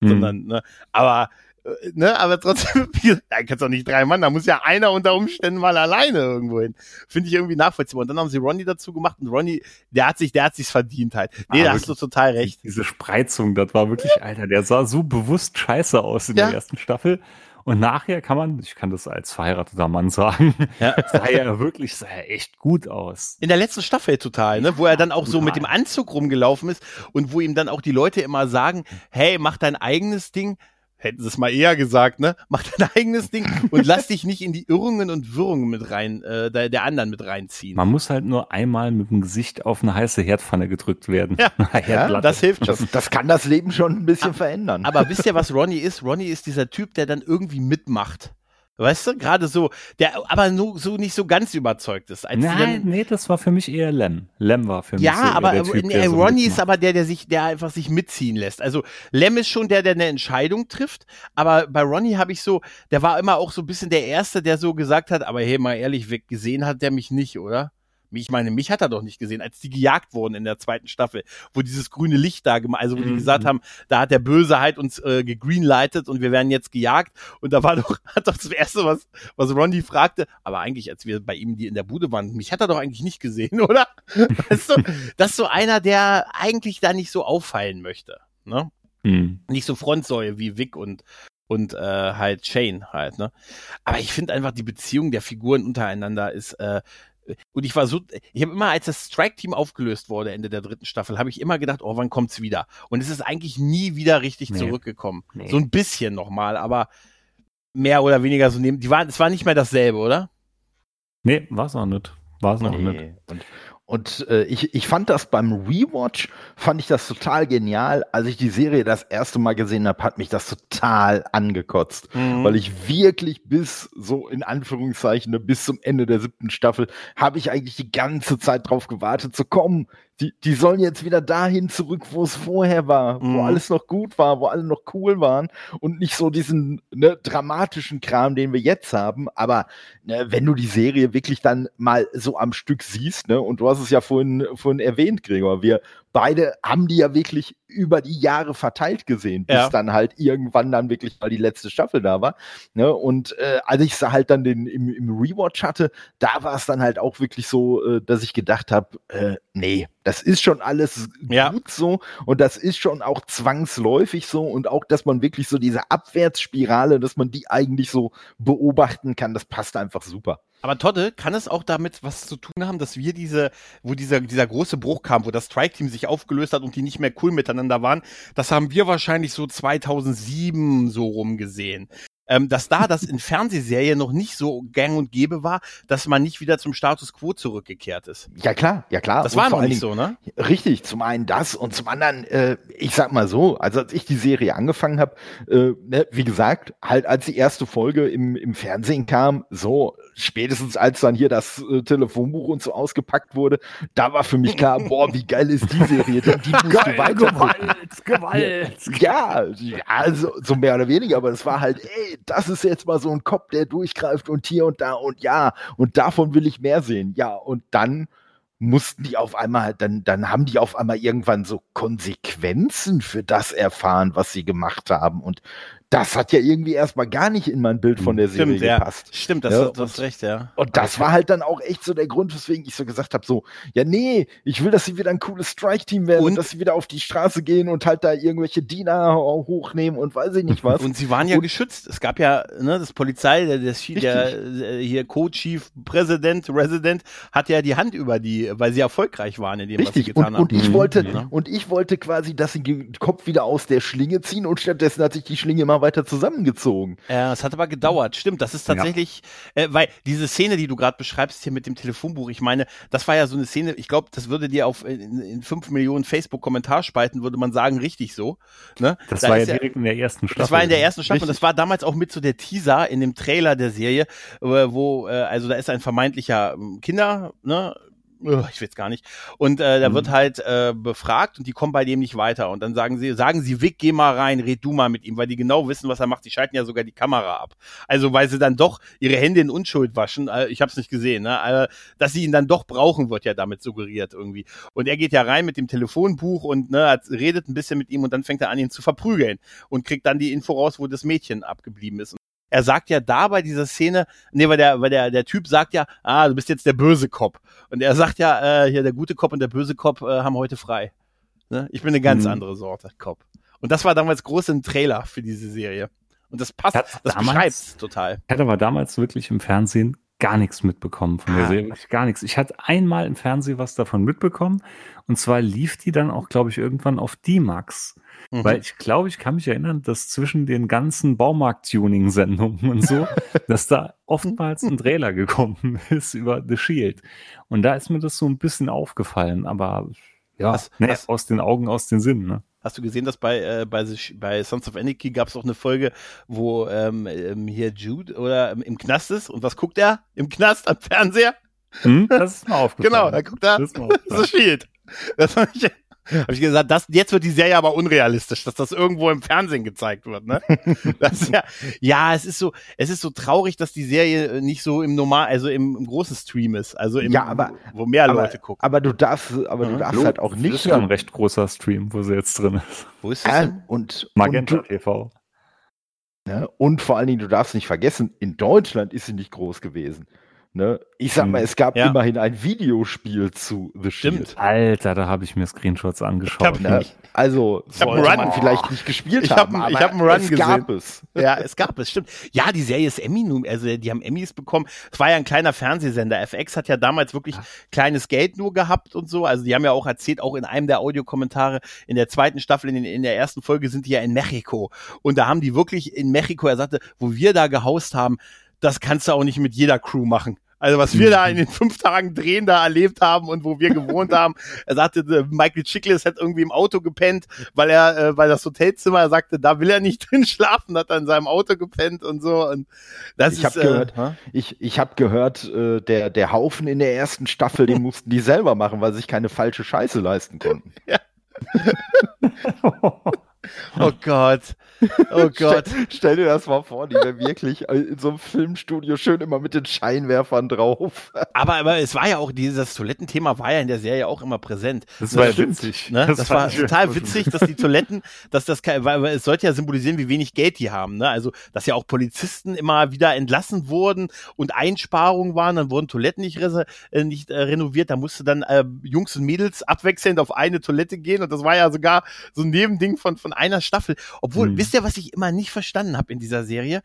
Mhm. Sondern, ne, aber ne, aber trotzdem, (laughs) da kannst du auch nicht drei Mann, da muss ja einer unter Umständen mal alleine irgendwo hin. Finde ich irgendwie nachvollziehbar. Und dann haben sie Ronny dazu gemacht und Ronny, der hat sich, der hat sich's verdient halt. Nee, ah, da hast du total recht. Diese Spreizung, das war wirklich, Alter, der sah so bewusst scheiße aus in ja. der ersten Staffel. Und nachher kann man, ich kann das als verheirateter Mann sagen, ja. (laughs) sah er wirklich, sah er echt gut aus. In der letzten Staffel total, ne, wo er dann auch so mit dem Anzug rumgelaufen ist und wo ihm dann auch die Leute immer sagen, hey, mach dein eigenes Ding hätten sie es mal eher gesagt, ne? Mach dein (laughs) eigenes Ding und lass dich nicht in die Irrungen und Wirrungen mit rein, äh, der, der anderen mit reinziehen. Man muss halt nur einmal mit dem Gesicht auf eine heiße Herdpfanne gedrückt werden. Ja, (laughs) ja das hilft schon. Das, das, kann das Leben schon ein bisschen aber, verändern. Aber wisst ihr, was Ronny ist? Ronny ist dieser Typ, der dann irgendwie mitmacht. Weißt du, gerade so, der aber nur so nicht so ganz überzeugt ist. Als Nein, dann, nee, das war für mich eher Lem. Lem war für mich ja, so aber der typ, nee, so Ronny ist aber der, der sich, der einfach sich mitziehen lässt. Also Lem ist schon der, der eine Entscheidung trifft, aber bei Ronny habe ich so, der war immer auch so ein bisschen der Erste, der so gesagt hat, aber hey, mal ehrlich, gesehen hat der mich nicht, oder? Ich meine, mich hat er doch nicht gesehen, als die gejagt wurden in der zweiten Staffel, wo dieses grüne Licht da gemacht, also wo die mhm. gesagt haben, da hat der Böse halt uns äh, gegreenlightet und wir werden jetzt gejagt. Und da war doch, (laughs) hat doch das erste, was, was Ronny fragte, aber eigentlich, als wir bei ihm die in der Bude waren, mich hat er doch eigentlich nicht gesehen, (laughs) oder? Weißt du, das ist so einer, der eigentlich da nicht so auffallen möchte. Ne? Mhm. Nicht so Frontsäule wie Vic und, und äh, halt Shane halt, ne? Aber ich finde einfach die Beziehung der Figuren untereinander ist äh, und ich war so, ich habe immer, als das Strike-Team aufgelöst wurde, Ende der dritten Staffel, habe ich immer gedacht, oh, wann kommt's wieder? Und es ist eigentlich nie wieder richtig nee. zurückgekommen. Nee. So ein bisschen nochmal, aber mehr oder weniger so nehmen. Die waren, es war nicht mehr dasselbe, oder? Nee, war es auch nicht. War es noch nee. nicht. Und, und äh, ich, ich fand das beim Rewatch, fand ich das total genial. Als ich die Serie das erste Mal gesehen habe, hat mich das total angekotzt. Mhm. Weil ich wirklich bis so in Anführungszeichen, bis zum Ende der siebten Staffel, habe ich eigentlich die ganze Zeit drauf gewartet zu kommen. Die, die sollen jetzt wieder dahin zurück, wo es vorher war, mhm. wo alles noch gut war, wo alle noch cool waren und nicht so diesen ne, dramatischen Kram, den wir jetzt haben. Aber ne, wenn du die Serie wirklich dann mal so am Stück siehst, ne, und du hast es ja vorhin, vorhin erwähnt, Gregor, wir beide haben die ja wirklich über die Jahre verteilt gesehen, bis ja. dann halt irgendwann dann wirklich mal die letzte Staffel da war. Ne? Und äh, als ich es halt dann den, im, im Rewatch hatte, da war es dann halt auch wirklich so, äh, dass ich gedacht habe, äh, nee, das ist schon alles ja. gut so und das ist schon auch zwangsläufig so und auch, dass man wirklich so diese Abwärtsspirale, dass man die eigentlich so beobachten kann, das passt einfach super. Aber Todde, kann es auch damit was zu tun haben, dass wir diese, wo dieser, dieser große Bruch kam, wo das Strike-Team sich aufgelöst hat und die nicht mehr cool miteinander waren, das haben wir wahrscheinlich so 2007 so rumgesehen ähm, dass da das in Fernsehserien noch nicht so gang und gäbe war, dass man nicht wieder zum Status quo zurückgekehrt ist. Ja klar, ja klar. Das und war noch nicht so, ne? Richtig, zum einen das und zum anderen, äh, ich sag mal so, also als ich die Serie angefangen habe, äh, ne, wie gesagt, halt als die erste Folge im, im Fernsehen kam, so spätestens als dann hier das äh, Telefonbuch und so ausgepackt wurde, da war für mich klar, boah, wie geil ist die Serie, denn die musst Geil, du weiter Gewalt, Gewalt. Ja, ja, also so mehr oder weniger, aber es war halt, ey, das ist jetzt mal so ein Kopf, der durchgreift und hier und da und ja, und davon will ich mehr sehen. Ja, und dann mussten die auf einmal, dann, dann haben die auf einmal irgendwann so Konsequenzen für das erfahren, was sie gemacht haben. Und das hat ja irgendwie erstmal gar nicht in mein Bild von der Serie Stimmt, gepasst. Ja. Stimmt, das ja, du hast recht, ja. Und das war halt dann auch echt so der Grund, weswegen ich so gesagt habe, so, ja, nee, ich will, dass sie wieder ein cooles Strike-Team werden und, und, dass sie wieder auf die Straße gehen und halt da irgendwelche Diener hochnehmen und weiß ich nicht was. Und sie waren ja und, geschützt. Es gab ja, ne, das Polizei, der, der, der, der hier Co-Chief, Präsident, Resident, hat ja die Hand über die, weil sie erfolgreich waren in dem, richtig. was sie getan und, haben. Und ich wollte, mhm. und ich wollte quasi, dass sie den Kopf wieder aus der Schlinge ziehen und stattdessen hat sich die Schlinge immer weiter zusammengezogen. Ja, es hat aber gedauert. Stimmt, das ist tatsächlich, ja. äh, weil diese Szene, die du gerade beschreibst hier mit dem Telefonbuch, ich meine, das war ja so eine Szene, ich glaube, das würde dir auf in, in fünf Millionen Facebook-Kommentarspalten, würde man sagen, richtig so. Ne? Das da war ja direkt in der ersten Staffel. Das war in der ersten Staffel und das war damals auch mit so der Teaser in dem Trailer der Serie, äh, wo, äh, also da ist ein vermeintlicher ähm, Kinder, ne, ich weiß gar nicht. Und äh, da mhm. wird halt äh, befragt und die kommen bei dem nicht weiter. Und dann sagen sie, sagen sie, Vic, geh mal rein, red du mal mit ihm, weil die genau wissen, was er macht. Die schalten ja sogar die Kamera ab. Also weil sie dann doch ihre Hände in Unschuld waschen. Äh, ich habe es nicht gesehen, ne? Also, dass sie ihn dann doch brauchen, wird ja damit suggeriert irgendwie. Und er geht ja rein mit dem Telefonbuch und ne, hat, redet ein bisschen mit ihm und dann fängt er an, ihn zu verprügeln und kriegt dann die Info raus, wo das Mädchen abgeblieben ist er sagt ja da bei dieser Szene, nee, weil der, weil der, der Typ sagt ja, ah, du bist jetzt der böse Cop. Und er sagt ja, äh, hier, der gute Cop und der böse Cop äh, haben heute frei. Ne? Ich bin eine ganz mhm. andere Sorte Cop. Und das war damals groß im Trailer für diese Serie. Und das passt, das beschreibt total. Hatte aber damals wirklich im Fernsehen gar nichts mitbekommen von der ah. Serie. Gar nichts. Ich hatte einmal im Fernsehen was davon mitbekommen. Und zwar lief die dann auch, glaube ich, irgendwann auf D-Max. Mhm. Weil ich glaube, ich kann mich erinnern, dass zwischen den ganzen Baumarkt-Tuning-Sendungen und so, (laughs) dass da oftmals ein Trailer gekommen (laughs) ist über The Shield. Und da ist mir das so ein bisschen aufgefallen, aber ja, was, ne, was, aus den Augen, aus den Sinnen. Ne? Hast du gesehen, dass bei, äh, bei, bei Sons of Anarchy gab es auch eine Folge, wo ähm, ähm, hier Jude oder ähm, im Knast ist und was guckt er? Im Knast am Fernseher? Hm, das ist mal (laughs) aufgefallen. genau, da guckt er. Das ist, (laughs) das ist Shield. Das fand ich, habe ich gesagt, das, jetzt wird die Serie aber unrealistisch, dass das irgendwo im Fernsehen gezeigt wird. Ne? (laughs) Das ja, ja, es ist so, es ist so traurig, dass die Serie nicht so im normal, also im, im großen Stream ist, also im, ja, aber, wo mehr aber, Leute gucken. Aber du darfst, aber du mhm. darfst halt auch nicht. Das ist ja ein recht großer Stream, wo sie jetzt drin ist. Wo ist das? Äh, und Magenta und, TV. Ne? Und vor allen Dingen, du darfst nicht vergessen, in Deutschland ist sie nicht groß gewesen. Ne? Ich sag mal, hm. es gab ja. immerhin ein Videospiel zu The Shield. Stimmt. Alter, da habe ich mir Screenshots angeschaut. Ne? Also ich sollte man vielleicht nicht gespielt ich haben, hab, ich habe einen Run es gesehen. gab es. (laughs) Ja, es gab es, stimmt. Ja, die Serie ist Emmy, also die haben Emmys bekommen. Es war ja ein kleiner Fernsehsender. FX hat ja damals wirklich kleines Geld nur gehabt und so. Also die haben ja auch erzählt, auch in einem der Audiokommentare in der zweiten Staffel, in, in der ersten Folge sind die ja in Mexiko. Und da haben die wirklich in Mexiko, er sagte, wo wir da gehaust haben, das kannst du auch nicht mit jeder Crew machen. Also was wir da in (laughs) den fünf Tagen Drehen da erlebt haben und wo wir gewohnt haben. Er sagte, äh, Michael Chiklis hat irgendwie im Auto gepennt, weil er, äh, weil das Hotelzimmer, er sagte, da will er nicht (laughs) drin schlafen, hat er in seinem Auto gepennt und so. Und das ich habe äh, gehört, ich, ich habe gehört, äh, der, der Haufen in der ersten Staffel, den mussten die selber machen, weil sie sich keine falsche Scheiße leisten konnten. (laughs) Ja. (laughs) Oh Gott. Oh (laughs) Gott. Stell, stell, dir das mal vor, die wäre wirklich in so einem Filmstudio schön immer mit den Scheinwerfern drauf. (laughs) Aber, aber es war ja auch, dieses Toilettenthema war ja in der Serie auch immer präsent. Das, das war ja witzig. Ne? Das, das war total witzig, dass die Toiletten, dass das, weil, weil es sollte ja symbolisieren, wie wenig Geld die haben. Ne? Also, dass ja auch Polizisten immer wieder entlassen wurden und Einsparungen waren, dann wurden Toiletten nicht, äh, nicht äh, renoviert, da musste dann äh, Jungs und Mädels abwechselnd auf eine Toilette gehen und das war ja sogar so ein Nebending von, von einer Staffel. Obwohl, hm. wisst ihr, was ich immer nicht verstanden habe in dieser Serie?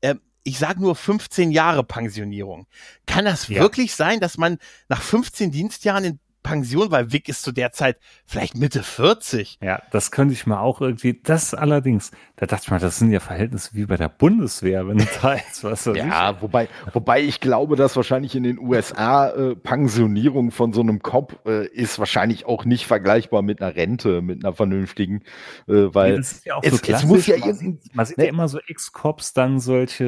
Äh, ich sage nur 15 Jahre Pensionierung. Kann das ja. wirklich sein, dass man nach 15 Dienstjahren in Pension, weil Vic ist zu der Zeit vielleicht Mitte 40. Ja, das könnte ich mal auch irgendwie, das allerdings, da dachte ich mal, das sind ja Verhältnisse wie bei der Bundeswehr, wenn du da jetzt was Ja, ich. wobei, wobei ich glaube, dass wahrscheinlich in den USA äh, Pensionierung von so einem Cop äh, ist wahrscheinlich auch nicht vergleichbar mit einer Rente, mit einer vernünftigen, äh, weil ja, ja es, so es, muss ja man, man sieht ne? ja immer so Ex-Cops dann solche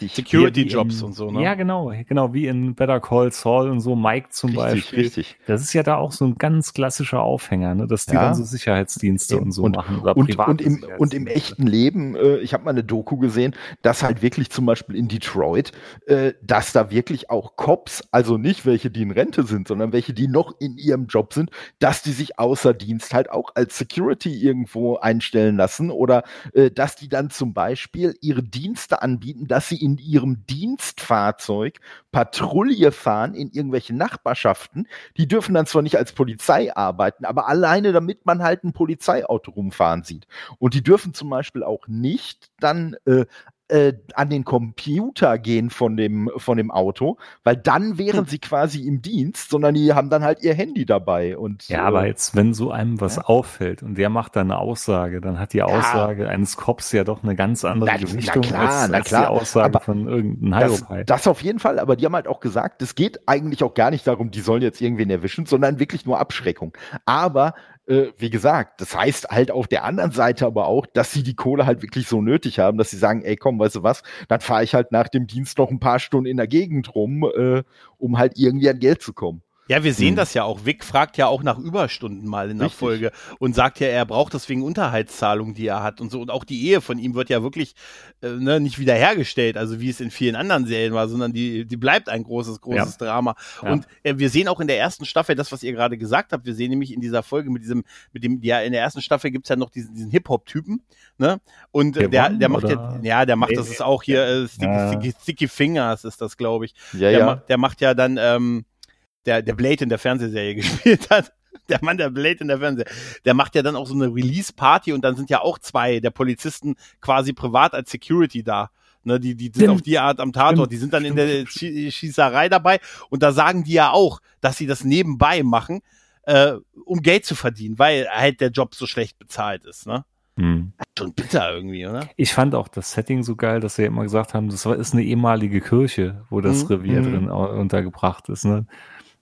äh, Security-Jobs und so, ne? Ja, genau, genau, wie in Better Call Saul und so, Mike zum richtig, Beispiel. Richtig, Das ist ja da auch so ein ganz klassischer Aufhänger, ne? dass die ja. dann so Sicherheitsdienste und so und, machen. Oder und, und, im, und im echten Leben, äh, ich habe mal eine Doku gesehen, dass halt wirklich zum Beispiel in Detroit, äh, dass da wirklich auch Cops, also nicht welche, die in Rente sind, sondern welche, die noch in ihrem Job sind, dass die sich außer Dienst halt auch als Security irgendwo einstellen lassen oder äh, dass die dann zum Beispiel ihre Dienste anbieten, dass sie in ihrem Dienstfahrzeug Patrouille fahren in irgendwelche Nachbarschaften. Die dürfen dann zwar nicht als Polizei arbeiten, aber alleine damit man halt ein Polizeiauto rumfahren sieht. Und die dürfen zum Beispiel auch nicht dann äh, äh, an den Computer gehen von dem, von dem Auto, weil dann wären hm. sie quasi im Dienst, sondern die haben dann halt ihr Handy dabei. Und, ja, äh, aber jetzt, wenn so einem was ja. auffällt und der macht dann eine Aussage, dann hat die Aussage ja. eines Cops ja doch eine ganz andere na, Gewichtung na klar, als, na klar. die Aussage aber von irgendeinem High das, das auf jeden Fall, aber die haben halt auch gesagt, es geht eigentlich auch gar nicht darum, die sollen jetzt irgendwen erwischen, sondern wirklich nur Abschreckung. Aber äh, wie gesagt, das heißt halt auf der anderen Seite aber auch, dass sie die Kohle halt wirklich so nötig haben, dass sie sagen, ey komm, weißt du was, dann fahre ich halt nach dem Dienst noch ein paar Stunden in der Gegend rum, äh, um halt irgendwie an Geld zu kommen. Ja, wir sehen hm. das ja auch. Vic fragt ja auch nach Überstunden mal in der Richtig. Folge und sagt ja, er braucht deswegen Unterhaltszahlungen, die er hat und so. Und auch die Ehe von ihm wird ja wirklich äh, ne, nicht wiederhergestellt, also wie es in vielen anderen Serien war, sondern die, die bleibt ein großes, großes ja. Drama. Ja. Und äh, wir sehen auch in der ersten Staffel das, was ihr gerade gesagt habt. Wir sehen nämlich in dieser Folge mit diesem, mit dem, ja, in der ersten Staffel gibt's ja noch diesen, diesen Hip-Hop-Typen, ne? Und der, der, der macht ja, ja, der macht, nee, das ist auch hier äh, Sticky, ja. Sticky, Sticky Fingers ist das, glaube ich. Ja, der, ja. Ma der macht ja dann, ähm, der, der Blade in der Fernsehserie (laughs) gespielt hat. Der Mann, der Blade in der Fernsehserie, der macht ja dann auch so eine Release-Party und dann sind ja auch zwei der Polizisten quasi privat als Security da. Ne, die, die sind auf die Art am Tatort, die sind dann in der Schießerei dabei und da sagen die ja auch, dass sie das nebenbei machen, äh, um Geld zu verdienen, weil halt der Job so schlecht bezahlt ist, ne? Hm. Schon bitter irgendwie, oder? Ich fand auch das Setting so geil, dass sie ja immer gesagt haben, das ist eine ehemalige Kirche, wo das hm. Revier hm. drin untergebracht ist. Ne?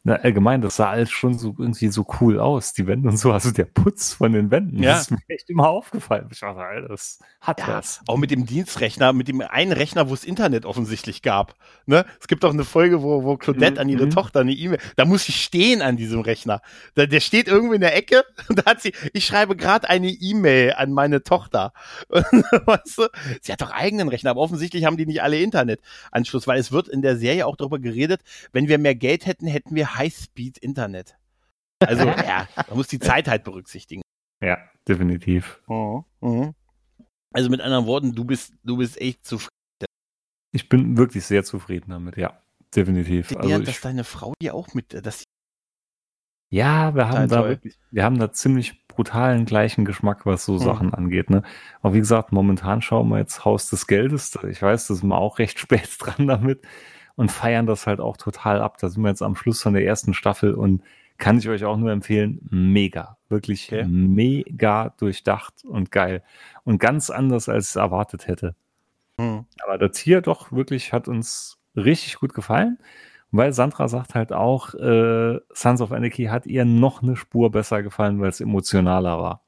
Na, allgemein, das sah alles schon so irgendwie so cool aus, die Wände und so. Also der Putz von den Wänden, ja. das ist mir echt immer aufgefallen. Ich dachte, Alter, das hat ja, was. Auch mit dem Dienstrechner, mit dem einen Rechner, wo es Internet offensichtlich gab. Ne? Es gibt auch eine Folge, wo, wo Claudette mhm. an ihre mhm. Tochter eine E-Mail, da muss sie stehen an diesem Rechner. Da, der steht irgendwo in der Ecke (laughs) und da hat sie, ich schreibe gerade eine E-Mail an meine Tochter. (laughs) weißt du? Sie hat doch eigenen Rechner, aber offensichtlich haben die nicht alle Internetanschluss, weil es wird in der Serie auch darüber geredet, wenn wir mehr Geld hätten, hätten wir High-Speed-Internet. Also, (laughs) ja, man muss die Zeit halt berücksichtigen. Ja, definitiv. Mhm. Mhm. Also mit anderen Worten, du bist, du bist echt zufrieden. Ich bin wirklich sehr zufrieden damit, ja, definitiv. Ja, also dass deine Frau dir auch mit, dass ja, wir haben da wirklich, wir haben da ziemlich brutalen gleichen Geschmack, was so mhm. Sachen angeht. Ne? Aber wie gesagt, momentan schauen wir jetzt Haus des Geldes. Ich weiß, das sind wir auch recht (laughs) spät dran damit und feiern das halt auch total ab. Da sind wir jetzt am Schluss von der ersten Staffel und kann ich euch auch nur empfehlen, mega, wirklich okay. mega durchdacht und geil und ganz anders, als ich es erwartet hätte. Mhm. Aber das hier doch wirklich hat uns richtig gut gefallen. Weil Sandra sagt halt auch, äh, Sons of Anarchy hat ihr noch eine Spur besser gefallen, weil es emotionaler war.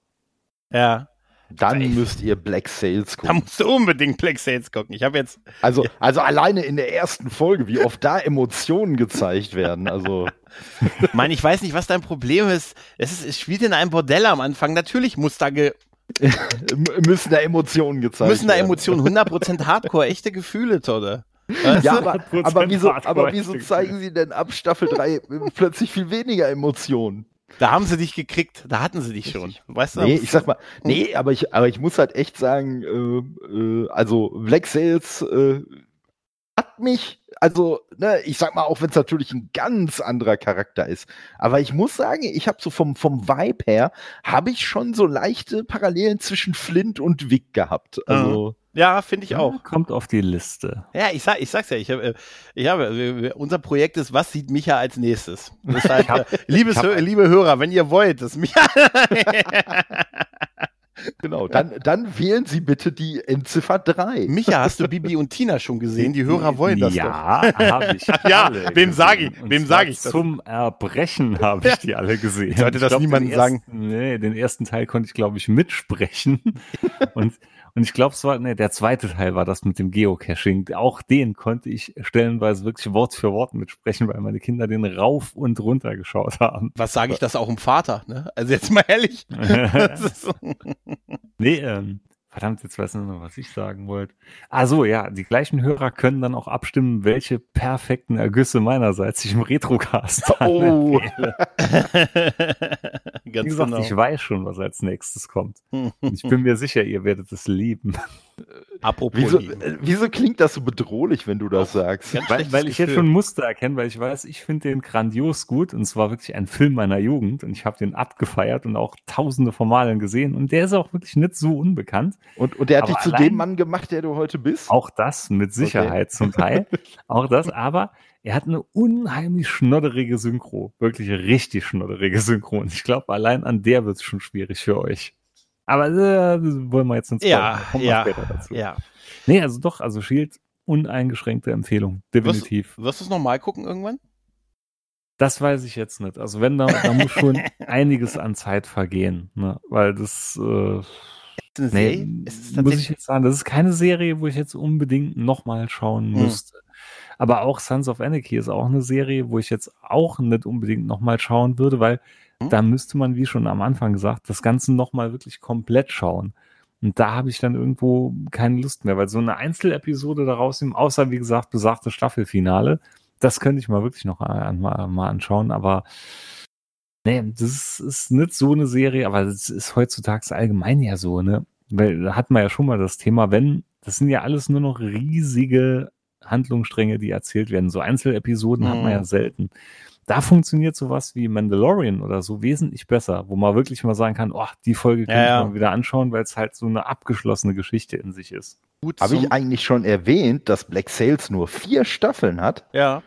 Ja. Dann Echt? müsst ihr Black Sales gucken. Da musst du unbedingt Black Sales gucken. Ich habe jetzt. Also, ja. also alleine in der ersten Folge, wie oft da Emotionen gezeigt werden. Also. (laughs) Mann, ich weiß nicht, was dein Problem ist. Es, ist, es spielt in einem Bordell am Anfang. Natürlich muss da ge (laughs) müssen da Emotionen gezeigt werden. Müssen da Emotionen, 100% Hardcore, echte Gefühle, Todde. Ja, aber, aber, wieso, aber wieso zeigen sie denn ab Staffel 3 plötzlich viel weniger Emotionen? Da haben sie dich gekriegt, da hatten sie dich schon. Weißt du? Nee, ich sag mal, nee, aber ich, aber ich muss halt echt sagen, äh, äh, also Black Sales äh, hat mich, also, ne, ich sag mal, auch wenn es natürlich ein ganz anderer Charakter ist, aber ich muss sagen, ich habe so vom, vom Vibe her, habe ich schon so leichte Parallelen zwischen Flint und Vic gehabt. Also. Mhm. Ja, finde ich auch. Kommt auf die Liste. Ja, ich sag, ich sag's ja, ich habe, ich habe, unser Projekt ist, was sieht Micha als nächstes? (laughs) Das heißt, hab, liebes, hab, liebe Hörer, wenn ihr wollt, das Micha. (laughs) (laughs) Genau, dann, dann wählen Sie bitte die Endziffer 3. Micha, hast du Bibi und Tina schon gesehen? Die Hörer wollen das ja, doch. (laughs) Ja, habe ich. ja, wem sage ich, wem sage ich das? Zum Erbrechen habe ich die alle gesehen. Sollte das niemandem sagen? Nee, den ersten Teil konnte ich, glaube ich, mitsprechen. (laughs) und und ich glaube, es war, ne, der zweite Teil war das mit dem Geocaching. Auch den konnte ich stellenweise wirklich Wort für Wort mitsprechen, weil meine Kinder den rauf und runter geschaut haben. Was sage ich das auch im Vater, ne? Also jetzt mal ehrlich. (laughs) nee, ähm, Verdammt, jetzt weiß ich nicht mehr, was ich sagen wollte. Ah so, ja, die gleichen Hörer können dann auch abstimmen, welche perfekten Ergüsse meinerseits ich im Retrocast (laughs) Oh. (laughs) Wie gesagt, genau. ich weiß schon, was als nächstes kommt. (laughs) ich bin mir sicher, ihr werdet es lieben. Apropos wieso, äh, wieso, klingt das so bedrohlich, wenn du das Auch sagst? Weil, weil ich jetzt schon Muster erkenne, weil ich weiß, ich finde den grandios gut und es war wirklich ein Film meiner Jugend und ich habe den abgefeiert und auch tausende von Malen gesehen und der ist auch wirklich nicht so unbekannt. Und, und der hat dich zu dem Mann gemacht, der du heute bist? Auch das, mit Sicherheit okay. zum Teil. (laughs) auch das, aber er hat eine unheimlich schnodderige Synchro. Wirklich richtig schnodderige Synchro. Und ich glaube, allein an der wird es schon schwierig für euch. Aber äh, wollen wir jetzt ins Ja, ja, dazu. ja. Nee, also doch, also Shield, uneingeschränkte Empfehlung. Definitiv. Wirst, wirst du es nochmal gucken irgendwann? Das weiß ich jetzt nicht. Also wenn, da, da muss schon (laughs) einiges an Zeit vergehen. Ne? Weil das, äh, nee, muss ich jetzt sagen, das ist keine Serie, wo ich jetzt unbedingt nochmal schauen hm. müsste. Aber auch Sons of Anarchy ist auch eine Serie, wo ich jetzt auch nicht unbedingt nochmal schauen würde, weil hm? Da müsste man, wie schon am Anfang gesagt, das Ganze nochmal wirklich komplett schauen. Und da habe ich dann irgendwo keine Lust mehr, weil so eine Einzelepisode daraus außer wie gesagt, besagte Staffelfinale, das könnte ich mal wirklich noch an, mal, mal anschauen, aber nee, das ist, ist nicht so eine Serie, aber das ist heutzutage allgemein ja so, ne? Weil da hat man ja schon mal das Thema, wenn, das sind ja alles nur noch riesige Handlungsstränge, die erzählt werden. So Einzelepisoden mhm. hat man ja mhm. selten da funktioniert sowas wie Mandalorian oder so wesentlich besser, wo man wirklich mal sagen kann, oh, die Folge kann ja, ja. ich mal wieder anschauen, weil es halt so eine abgeschlossene Geschichte in sich ist. Habe ich eigentlich schon erwähnt, dass Black Sales nur vier Staffeln hat? Ja.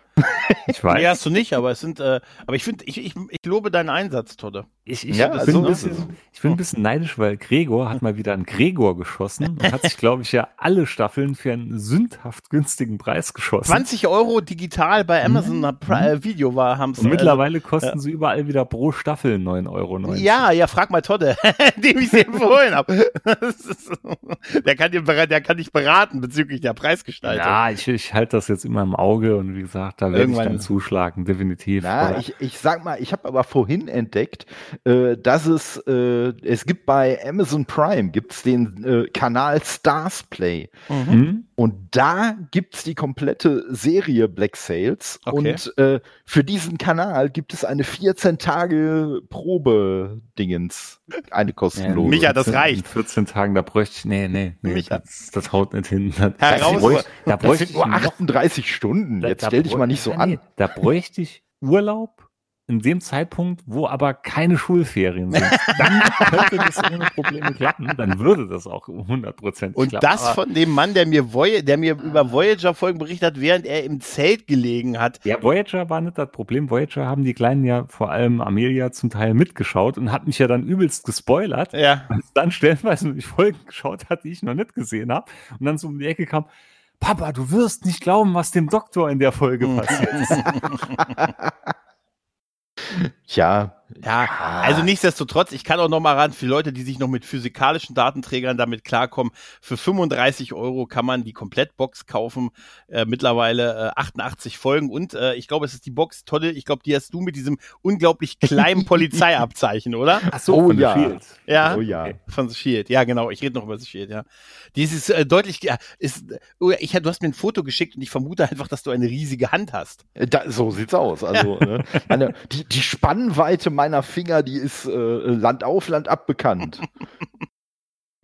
Ich weiß. Nee, hast du nicht, aber es sind, äh, aber ich finde, ich, ich, ich lobe deinen Einsatz, Todde. Ich, ich, ja, bin, ein bisschen, ich bin ein bisschen neidisch, weil Gregor hat mal wieder einen Gregor geschossen und hat sich, glaube ich, ja alle Staffeln für einen sündhaft günstigen Preis geschossen. 20 Euro digital bei Amazon mhm. Äh, Video war, haben sie. Und mittlerweile kosten ja. sie überall wieder pro Staffel 9,90 Euro. Ja, ja, frag mal Todde, (laughs) dem ich sie empfohlen habe. (laughs) der kann dir, der kann dich beraten bezüglich der Preisgestaltung. Ja, ich, ich halte das jetzt immer im Auge und wie gesagt, da werde ich dann zuschlagen, definitiv. Na, ich, ich sag mal, ich habe aber vorhin entdeckt, äh, dass es, äh, es gibt bei Amazon Prime, gibt's den äh, Kanal Stars Play. Mhm. mhm. Und da gibt's die komplette Serie Black Sales. Okay. Und äh, für diesen Kanal gibt es eine 14 Tage Probe-Dingens. Eine kostenlose. Ja, Micha, das reicht. In 14 Tagen, da bräuchte ich, nee, nee, nee, Micha. Das, das haut nicht hin. Da, Heraus, bräuchte, da bräuchte das sind nur 38 noch, Stunden. Jetzt da, stell dich mal nicht so an. Da bräuchte ich Urlaub in dem Zeitpunkt, wo aber keine Schulferien sind, dann (laughs) könnte das ohne Probleme klappen, dann würde das auch 100% Und klappen. das von dem Mann, der mir, Voy der mir über Voyager-Folgen berichtet hat, während er im Zelt gelegen hat. Ja, Voyager war nicht das Problem. Voyager haben die Kleinen ja vor allem Amelia zum Teil mitgeschaut und hat mich ja dann übelst gespoilert. Ja. Als dann stellenweise die (laughs) Folgen geschaut hat, die ich noch nicht gesehen habe und dann so um die Ecke kam, Papa, du wirst nicht glauben, was dem Doktor in der Folge (laughs) passiert ist. Ja, Ja, also nichtsdestotrotz, ich kann auch noch mal ran, für Leute, die sich noch mit physikalischen Datenträgern damit klarkommen, für 35 Euro kann man die Komplettbox kaufen, äh, mittlerweile äh, 88 Folgen und äh, ich glaube, es ist die Box tolle, ich glaube, die hast du mit diesem unglaublich kleinen (laughs) Polizeiabzeichen, oder? Ach so, Oh von The ja. Shield. Ja, oh ja. von The Shield. Ja, genau, ich rede noch über The Shield, ja. Dieses äh, deutlich, ja, ist, oh, ich, du hast mir ein Foto geschickt und ich vermute einfach, dass du eine riesige Hand hast. Da, so sieht's aus. Also ne, meine, die, die Spannweite meiner Finger, die ist äh, Land auf, Land ab bekannt.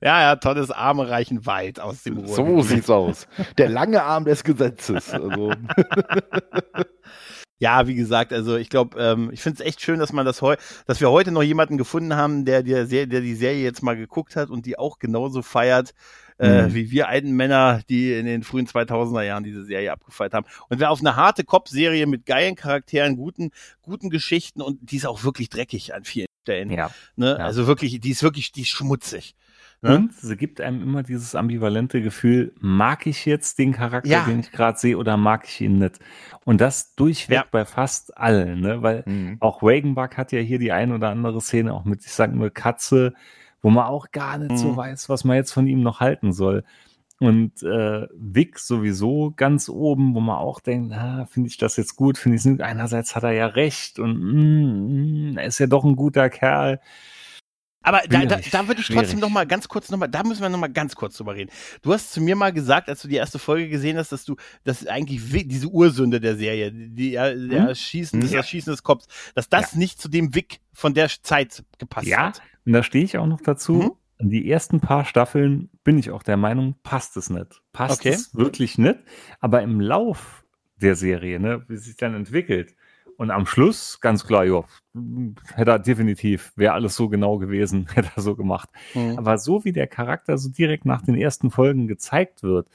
Ja, ja, tolles Arme reichen weit aus dem Ruhr. So sieht's aus. Der lange Arm des Gesetzes. Also, (laughs) Ja, wie gesagt, also ich glaube, ähm, ich finde es echt schön, dass man das heu dass wir heute noch jemanden gefunden haben, der, der, der, die Serie jetzt mal geguckt hat und die auch genauso feiert, äh, Mhm. wie wir alten Männer, die in den frühen 2000er Jahren diese Serie abgefeiert haben. Und wer auf eine harte Cop-Serie mit geilen Charakteren, guten, guten Geschichten und die ist auch wirklich dreckig an vielen Stellen. Ja. Ne? Ja. Also wirklich, die ist wirklich, die ist schmutzig. Ne? Und sie gibt einem immer dieses ambivalente Gefühl, mag ich jetzt den Charakter, Ja. den ich gerade sehe, oder mag ich ihn nicht? Und das durchweg Ja. bei fast allen, ne? Weil mhm. auch Wagenbach hat ja hier die ein oder andere Szene, auch mit, ich sag nur Katze, wo man auch gar nicht so Mhm. weiß, was man jetzt von ihm noch halten soll. Und äh, Vic sowieso ganz oben, wo man auch denkt, finde ich das jetzt gut, finde ich es nicht. Einerseits hat er ja recht und mm, mm, er ist ja doch ein guter Kerl. Aber da, da, da würde ich schwierig. trotzdem noch mal ganz kurz noch mal, da müssen wir noch mal ganz kurz drüber reden. Du hast zu mir mal gesagt, als du die erste Folge gesehen hast, dass du, dass eigentlich diese Ursünde der Serie, die, der Hm? Erschießen, das Ja. Erschießen des Kopfs, dass das nicht zu dem Vic von der Zeit gepasst Ja, hat. und da stehe ich auch noch dazu. In die ersten paar Staffeln bin ich auch der Meinung, passt es nicht. Passt Okay. es wirklich nicht. Aber im Lauf der Serie, ne, wie sich dann entwickelt, und am Schluss, ganz klar, ja, hätte er definitiv, wäre alles so genau gewesen, (laughs) hätte er so gemacht. Mhm. Aber so wie der Charakter so direkt nach den ersten Folgen gezeigt wird,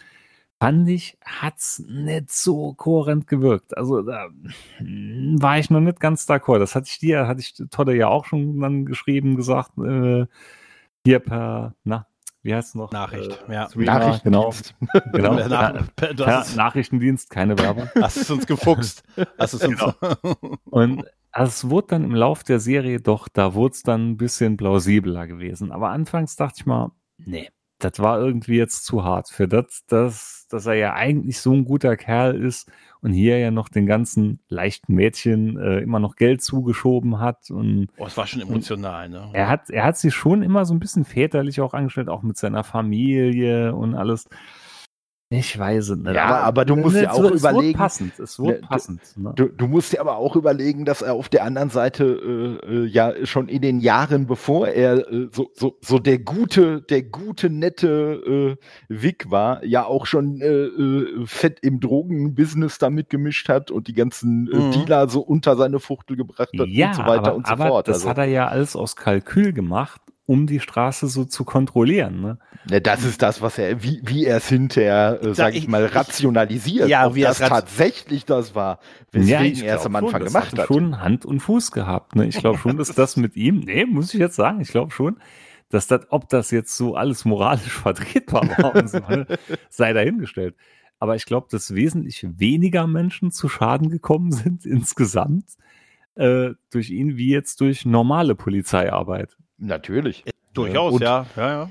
fand ich, hat's nicht so kohärent gewirkt. Also da hm, war ich noch nicht ganz d'accord. Das hatte ich dir, hatte ich Todde ja auch schon dann geschrieben, gesagt, äh, hier per, na, wie heißt es noch? Nachricht, Äh, ja. Streamer, genau, Nachrichtendienst. (laughs) genau. Per, Ja, (laughs) Nachrichtendienst, keine Werbung. (laughs) hast es uns gefuchst. Hast es uns, Genau. Und also es wurde dann im Lauf der Serie doch, da wurde es dann ein bisschen plausibler gewesen. Aber anfangs dachte ich mal, nee, das war irgendwie jetzt zu hart für das, dass, dass er ja eigentlich so ein guter Kerl ist und hier ja noch den ganzen leichten Mädchen äh, immer noch Geld zugeschoben hat und oh, es war schon emotional, ne? er hat, er hat sich schon immer so ein bisschen väterlich auch angestellt, auch mit seiner Familie und alles. Ich weiß es nicht. Ja, aber du musst es ja auch überlegen- passend, es Ne, wird du- passend. Ne? Du, du musst dir aber auch überlegen, dass er auf der anderen Seite äh, äh, ja schon in den Jahren, bevor er äh, so, so, so der gute, der gute, nette äh, Vic war, ja auch schon äh, äh, fett im Drogenbusiness damit gemischt hat und die ganzen äh, Mhm. Dealer so unter seine Fuchtel gebracht hat ja, und so weiter aber, und so aber fort. das Also, hat er ja alles aus Kalkül gemacht, um die Straße so zu kontrollieren. Ne? ne, das ist das, was er, wie, wie er es hinterher, äh, sag, sag ich ich- mal, ich- rationalisiert. Ja, ob wie er das tatsächlich das war, weswegen ich er es am Anfang schon, gemacht hat. schon Hand und Fuß gehabt. Ne? Ich glaube schon, dass das mit ihm, nee, muss ich jetzt sagen, ich glaube schon, dass das, ob das jetzt so alles moralisch (laughs) vertretbar war und so, ne, sei dahingestellt. Aber ich glaube, dass wesentlich weniger Menschen zu Schaden gekommen sind (laughs) insgesamt äh, durch ihn wie jetzt durch normale Polizeiarbeit. Natürlich. Durchaus, Und- ja, ja, ja.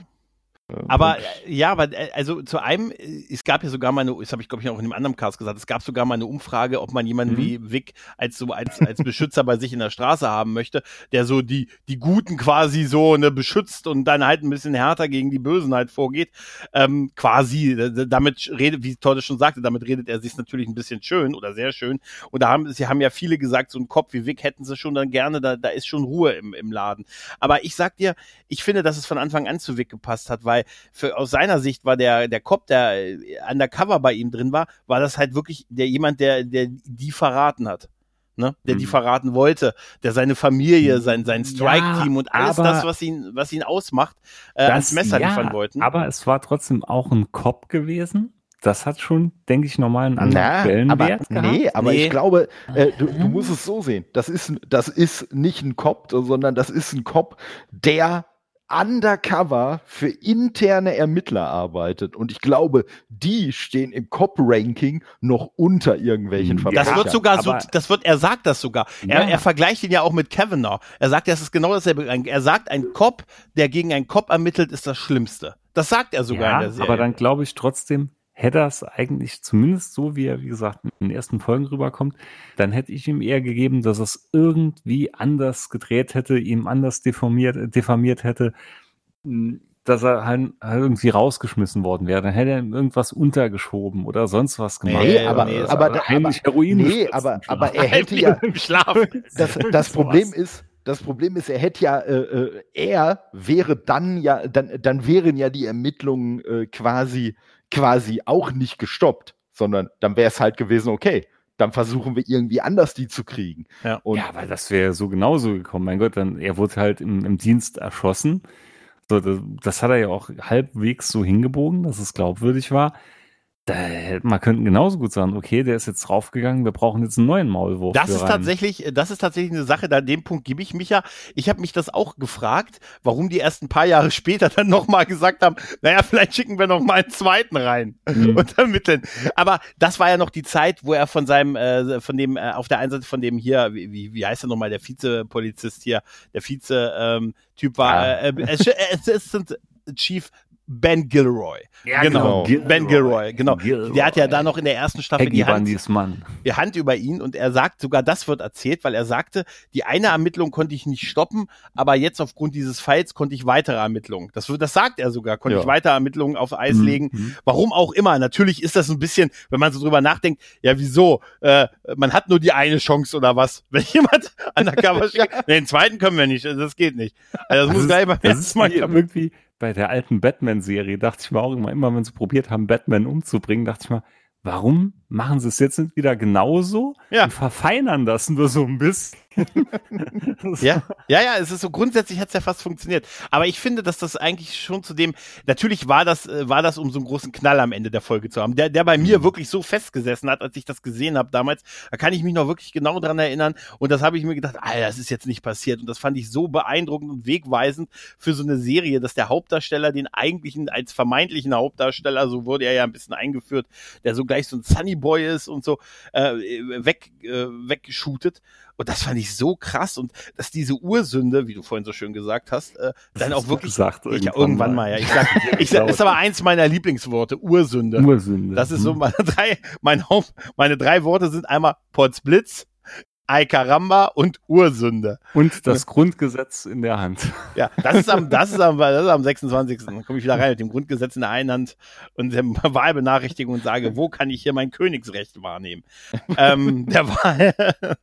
Ähm, Aber äh, ja, aber äh, also zu einem, äh, es gab ja sogar mal eine, das habe ich glaube ich auch in einem anderen Cast gesagt, es gab sogar mal eine Umfrage, ob man jemanden Mhm. wie Vic als so als als Beschützer bei sich in der Straße haben möchte, der so die die Guten quasi so ne beschützt und dann halt ein bisschen härter gegen die Bösen halt vorgeht. Ähm, quasi äh, damit redet, wie Todd schon sagte, damit redet er sich natürlich ein bisschen schön oder sehr schön. Und da haben sie haben ja viele gesagt, so ein Kopf wie Vic hätten sie schon dann gerne, da da ist schon Ruhe im im Laden. Aber ich sag dir, ich finde, dass es von Anfang an zu Vic gepasst hat, weil für, aus seiner Sicht war der, der Cop, der äh, undercover bei ihm drin war, war das halt wirklich der jemand, der, der die verraten hat. Ne? Der die Mhm. verraten wollte, der seine Familie, sein, sein Strike-Team und alles aber das, was ihn, was ihn ausmacht, äh, ans Messer ja, liefern wollten. Aber es war trotzdem auch ein Cop gewesen. Das hat schon, denke ich, normal einen anderen Na, aber, Stellenwert gehabt. nee, aber Nee. ich glaube, äh, du, du musst es so sehen. Das ist, das ist nicht ein Cop, sondern das ist ein Cop, der undercover für interne Ermittler arbeitet. Und ich glaube, die stehen im Cop-Ranking noch unter irgendwelchen Verbrechern. Das wird sogar so, das wird, er sagt das sogar. Er, ja. er vergleicht ihn ja auch mit Kavanaugh. Er sagt, das ist genau dasselbe. Er sagt, ein Cop, der gegen einen Cop ermittelt, ist das Schlimmste. Das sagt er sogar ja, in der Serie. Aber dann glaube ich trotzdem, hätte es eigentlich zumindest so, wie er, wie gesagt, in den ersten Folgen rüberkommt, dann hätte ich ihm eher gegeben, dass er es irgendwie anders gedreht hätte, ihm anders deformiert, diffamiert hätte, hm, dass er halt irgendwie rausgeschmissen worden wäre. Dann hätte er ihm irgendwas untergeschoben oder sonst was gemacht. Nee, aber, nee, aber, aber, heimlich Heroin nee, aber, aber er hätte ja, im Schlaf. Das, das Problem ist, das Problem ist, er hätte ja, äh, äh, er wäre dann ja, dann, dann wären ja die Ermittlungen äh, quasi quasi auch nicht gestoppt, sondern dann wäre es halt gewesen, okay, dann versuchen wir irgendwie anders die zu kriegen. Ja, und ja weil das wäre so genauso gekommen. Mein Gott, dann er wurde halt im, im Dienst erschossen. So, das, das, hat er ja auch halbwegs so hingebogen, dass es glaubwürdig war da, man könnte genauso gut sagen, okay, der ist jetzt draufgegangen, wir brauchen jetzt einen neuen Maulwurf. Das ist rein. tatsächlich, das ist tatsächlich eine Sache, da an dem Punkt gebe ich mich ja. Ich habe mich das auch gefragt, warum die erst ein paar Jahre später dann nochmal gesagt haben, naja, vielleicht schicken wir noch mal einen zweiten rein mhm. und ermitteln. Aber das war ja noch die Zeit, wo er von seinem, äh, von dem, äh, auf der einen Seite von dem hier, wie, wie heißt er nochmal, der Vizepolizist hier, der Vize-Typ ähm, war, ja. äh, äh, Assistant Chief Ben Gilroy. Ja, genau. genau. Ben Gilroy, genau. Gilroy. Der hat ja da noch in der ersten Staffel Peggy die Hand, Mann. die Hand über ihn und er sagt, sogar das wird erzählt, weil er sagte, die eine Ermittlung konnte ich nicht stoppen, aber jetzt aufgrund dieses Falls konnte ich weitere Ermittlungen. Das, das sagt er sogar, konnte ja. ich weitere Ermittlungen auf Eis mhm. legen. Mhm. Warum auch immer. Natürlich ist das ein bisschen, wenn man so drüber nachdenkt, ja wieso, äh, man hat nur die eine Chance oder was. (laughs) Wenn jemand undercover steht, (laughs) nee, den zweiten können wir nicht, das geht nicht. Also das, das muss gleich beim ersten Mal irgendwie bei der alten Batman-Serie dachte ich mir auch immer, immer wenn sie probiert haben, Batman umzubringen, dachte ich mir, warum machen sie es jetzt nicht wieder genauso ja. und verfeinern das nur so ein bisschen. (laughs) ja, ja, ja, es ist so grundsätzlich hat es ja fast funktioniert. Aber ich finde, dass das eigentlich schon zu dem, natürlich war das, äh, war das, um so einen großen Knall am Ende der Folge zu haben, der, der bei mir mhm. wirklich so festgesessen hat, als ich das gesehen habe damals. Da kann ich mich noch wirklich genau dran erinnern. Und das habe ich mir gedacht, ah, das ist jetzt nicht passiert. Und das fand ich so beeindruckend und wegweisend für so eine Serie, dass der Hauptdarsteller den eigentlichen, als vermeintlichen Hauptdarsteller, so wurde er ja ein bisschen eingeführt, der so gleich so ein Sunny Boy ist und so, äh, weg, äh, wegshootet. Und das fand ich so krass und dass diese Ursünde, wie du vorhin so schön gesagt hast, äh, dann auch wirklich gesagt, ich, irgendwann, irgendwann mal. mal. ja. Ich sag, (laughs) ich sag, ist aber eins meiner Lieblingsworte, Ursünde. Ursünde. Das ist so mhm. meine (laughs) drei, mein Haupt, meine drei Worte sind einmal Potzblitz, Ay Caramba und Ursünde. Und das Grundgesetz in der Hand. Ja, das ist am, das ist am, das ist am 26. Dann komme ich wieder rein mit dem Grundgesetz in der einen Hand und der Wahlbenachrichtigung und sage, wo kann ich hier mein Königsrecht wahrnehmen? ähm, der Wahl. (laughs)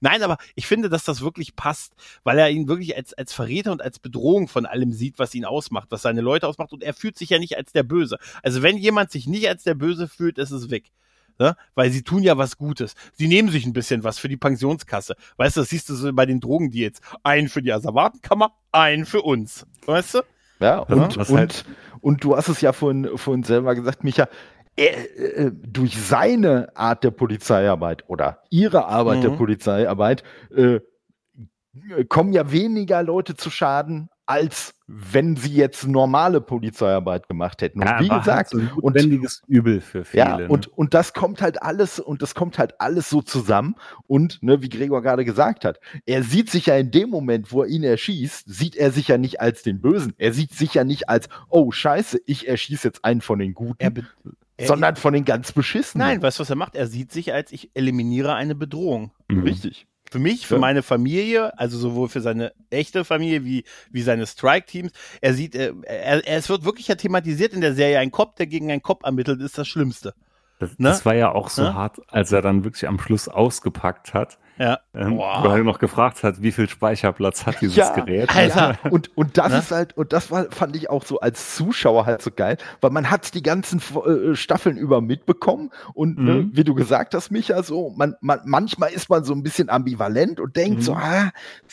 Nein, aber ich finde, dass das wirklich passt, weil er ihn wirklich als, als Verräter und als Bedrohung von allem sieht, was ihn ausmacht, was seine Leute ausmacht und er fühlt sich ja nicht als der Böse. Also wenn jemand sich nicht als der Böse fühlt, ist es weg ne? weil sie tun ja was Gutes. Sie nehmen sich ein bisschen was für die Pensionskasse. Weißt du, das siehst du so bei den Drogendeals. Einen für die Asservatenkammer, einen für uns. Weißt du? Ja, und, ja, und, halt und du hast es ja vorhin, vorhin selber gesagt, Micha, er, äh, durch seine Art der Polizeiarbeit oder ihre Arbeit mhm. der Polizeiarbeit äh, kommen ja weniger Leute zu Schaden als wenn sie jetzt normale Polizeiarbeit gemacht hätten. Und ja, wie gesagt, halt so ein notwendiges Übel für viele. Ja, und, ne? und das kommt halt alles, und das kommt halt alles so zusammen. Und, ne, wie Gregor gerade gesagt hat, er sieht sich ja in dem Moment, wo er ihn erschießt, sieht er sich ja nicht als den Bösen. Er sieht sich ja nicht als, oh Scheiße, ich erschieße jetzt einen von den Guten. Er sondern von den ganz beschissenen. Nein, weißt du, was er macht? Er sieht sich als, ich eliminiere eine Bedrohung. Mhm. Richtig für mich, für ja. meine Familie, also sowohl für seine echte Familie wie, wie seine Strike-Teams. Er sieht, äh, er, er, es wird wirklich ja thematisiert in der Serie, ein Kopf, der gegen einen Kopf ermittelt, ist das Schlimmste. Das, ne? das war ja auch so ne? hart, als er dann wirklich am Schluss ausgepackt hat ja. Ähm, weil er noch gefragt hat, wie viel Speicherplatz hat dieses ja, Gerät. Alter. Und, und das ne? ist halt, und das war, fand ich auch so als Zuschauer halt so geil, weil man hat die ganzen äh, Staffeln über mitbekommen und ne, mhm. ne, wie du gesagt hast, Micha, so, man, man, manchmal ist man so ein bisschen ambivalent und denkt mhm. so, ah,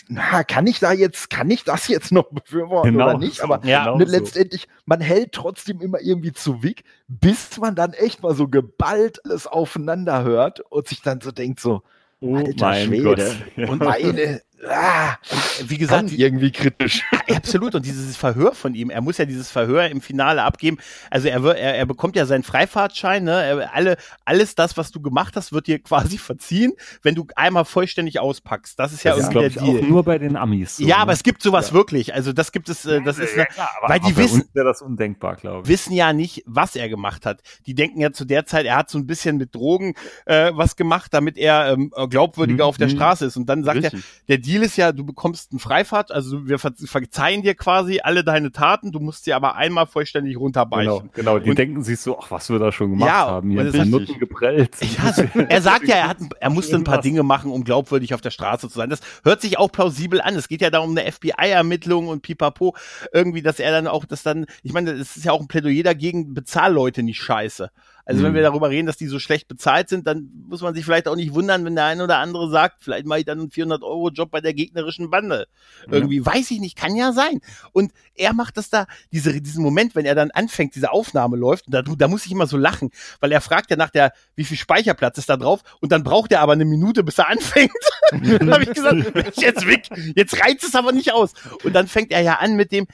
na, kann ich da jetzt, kann ich das jetzt noch (laughs) befürworten genau. oder nicht? Aber ja, genau ne, letztendlich, man hält trotzdem immer irgendwie zu Wick, bis man dann echt mal so geballt alles aufeinander hört und sich dann so denkt so, Oh Alter mein Schwede. Gott. Und meine, ah, wie gesagt, irgendwie kritisch. (laughs) Absolut. Und dieses Verhör von ihm, er muss ja dieses Verhör im Finale abgeben. Also er, er, er bekommt ja seinen Freifahrtschein, ne? Er, alle, alles das, was du gemacht hast, wird dir (laughs) quasi verziehen, wenn du einmal vollständig auspackst. Das ist ja das irgendwie ist, der Deal. Auch nur bei den Amis. So, ja, ne? aber es gibt sowas ja. wirklich. Also das gibt es, äh, das ist, ja, klar, weil die wissen, das undenkbar, glaube ich. Wissen ja nicht, was er gemacht hat. Die denken ja zu der Zeit, er hat so ein bisschen mit Drogen äh, was gemacht, damit er ähm, glaubwürdiger mhm. auf der mhm. Straße ist. Und dann sagt Richtig. er, der Deal ist ja, du bekommst einen Freifahrt, also wir ver verzeihen dir quasi alle deine Taten, du musst sie aber einmal vollständig runterbeichen. Genau, genau. die und, denken sich so, ach, was wir da schon gemacht ja, haben, hier ein Nutten geprellt. (laughs) Ja, er sagt ja, er, hat, er musste ein paar Dinge machen, um glaubwürdig auf der Straße zu sein. Das hört sich auch plausibel an. Es geht ja da um eine FBI-Ermittlung und pipapo. Irgendwie, dass er dann auch, das dann, ich meine, es ist ja auch ein Plädoyer dagegen, Bezahlleute nicht scheiße. Also mhm. wenn wir darüber reden, dass die so schlecht bezahlt sind, dann muss man sich vielleicht auch nicht wundern, wenn der eine oder andere sagt, vielleicht mache ich dann einen 400-Euro-Job bei der gegnerischen Bande. Irgendwie, ja. weiß ich nicht, kann ja sein. Und er macht das da, diese, diesen Moment, wenn er dann anfängt, diese Aufnahme läuft, da, da muss ich immer so lachen, weil er fragt ja nach der, wie viel Speicherplatz ist da drauf und dann braucht er aber eine Minute, bis er anfängt. (laughs) dann habe ich gesagt, jetzt weg, jetzt reizt es aber nicht aus. Und dann fängt er ja an mit dem,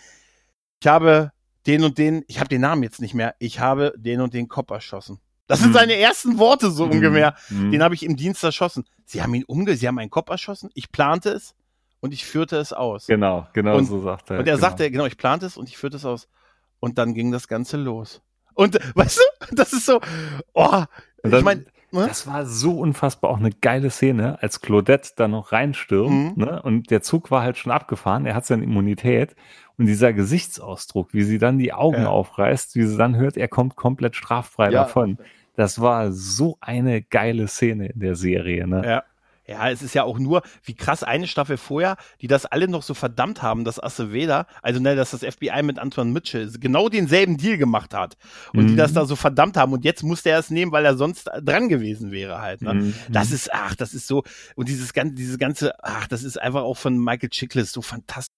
ich habe den und den, ich habe den Namen jetzt nicht mehr, ich habe den und den Kopf erschossen. Das sind hm. seine ersten Worte so hm. ungefähr. Hm. Den habe ich im Dienst erschossen. Sie haben ihn umge, sie haben meinen Kopf erschossen. Ich plante es und ich führte es aus. Genau, genau und, so sagt er. Und er genau. sagte, genau, ich plante es und ich führte es aus. Und dann ging das Ganze los. Und (laughs) weißt du, das ist so, oh, dann, ich meine, Ne? Das war so unfassbar auch eine geile Szene, als Claudette da noch reinstürmt. Mhm. Ne? Und der Zug war halt schon abgefahren, er hat seine Immunität. Und dieser Gesichtsausdruck, wie sie dann die Augen ja. aufreißt, wie sie dann hört, er kommt komplett straffrei ja. davon. Das war so eine geile Szene in der Serie. Ne? Ja. Ja, es ist ja auch nur, wie krass eine Staffel vorher, die das alle noch so verdammt haben, dass Aceveda, also ne, dass das FBI mit Antoine Mitchell genau denselben Deal gemacht hat und mhm. die das da so verdammt haben und jetzt musste er es nehmen, weil er sonst dran gewesen wäre halt. Ne? Mhm. Das ist, ach, das ist so und dieses ganze, dieses ganze, ach, das ist einfach auch von Michael Chiklis so fantastisch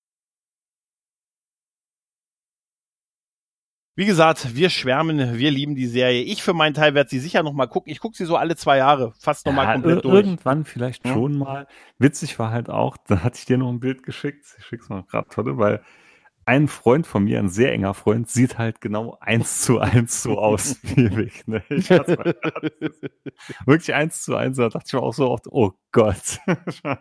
Wie gesagt, wir schwärmen, wir lieben die Serie. Ich für meinen Teil werde sie sicher noch mal gucken. Ich gucke sie so alle zwei Jahre, fast noch ja, mal komplett durch. Irgendwann vielleicht ja. schon mal. Witzig war halt auch, da hatte ich dir noch ein Bild geschickt. Ich schick's mal gerade tolle, weil ein Freund von mir, ein sehr enger Freund, sieht halt genau eins zu eins so aus (laughs) wie ich. Ne? ich wirklich eins zu eins, da dachte ich mir auch so oft, oh Gott.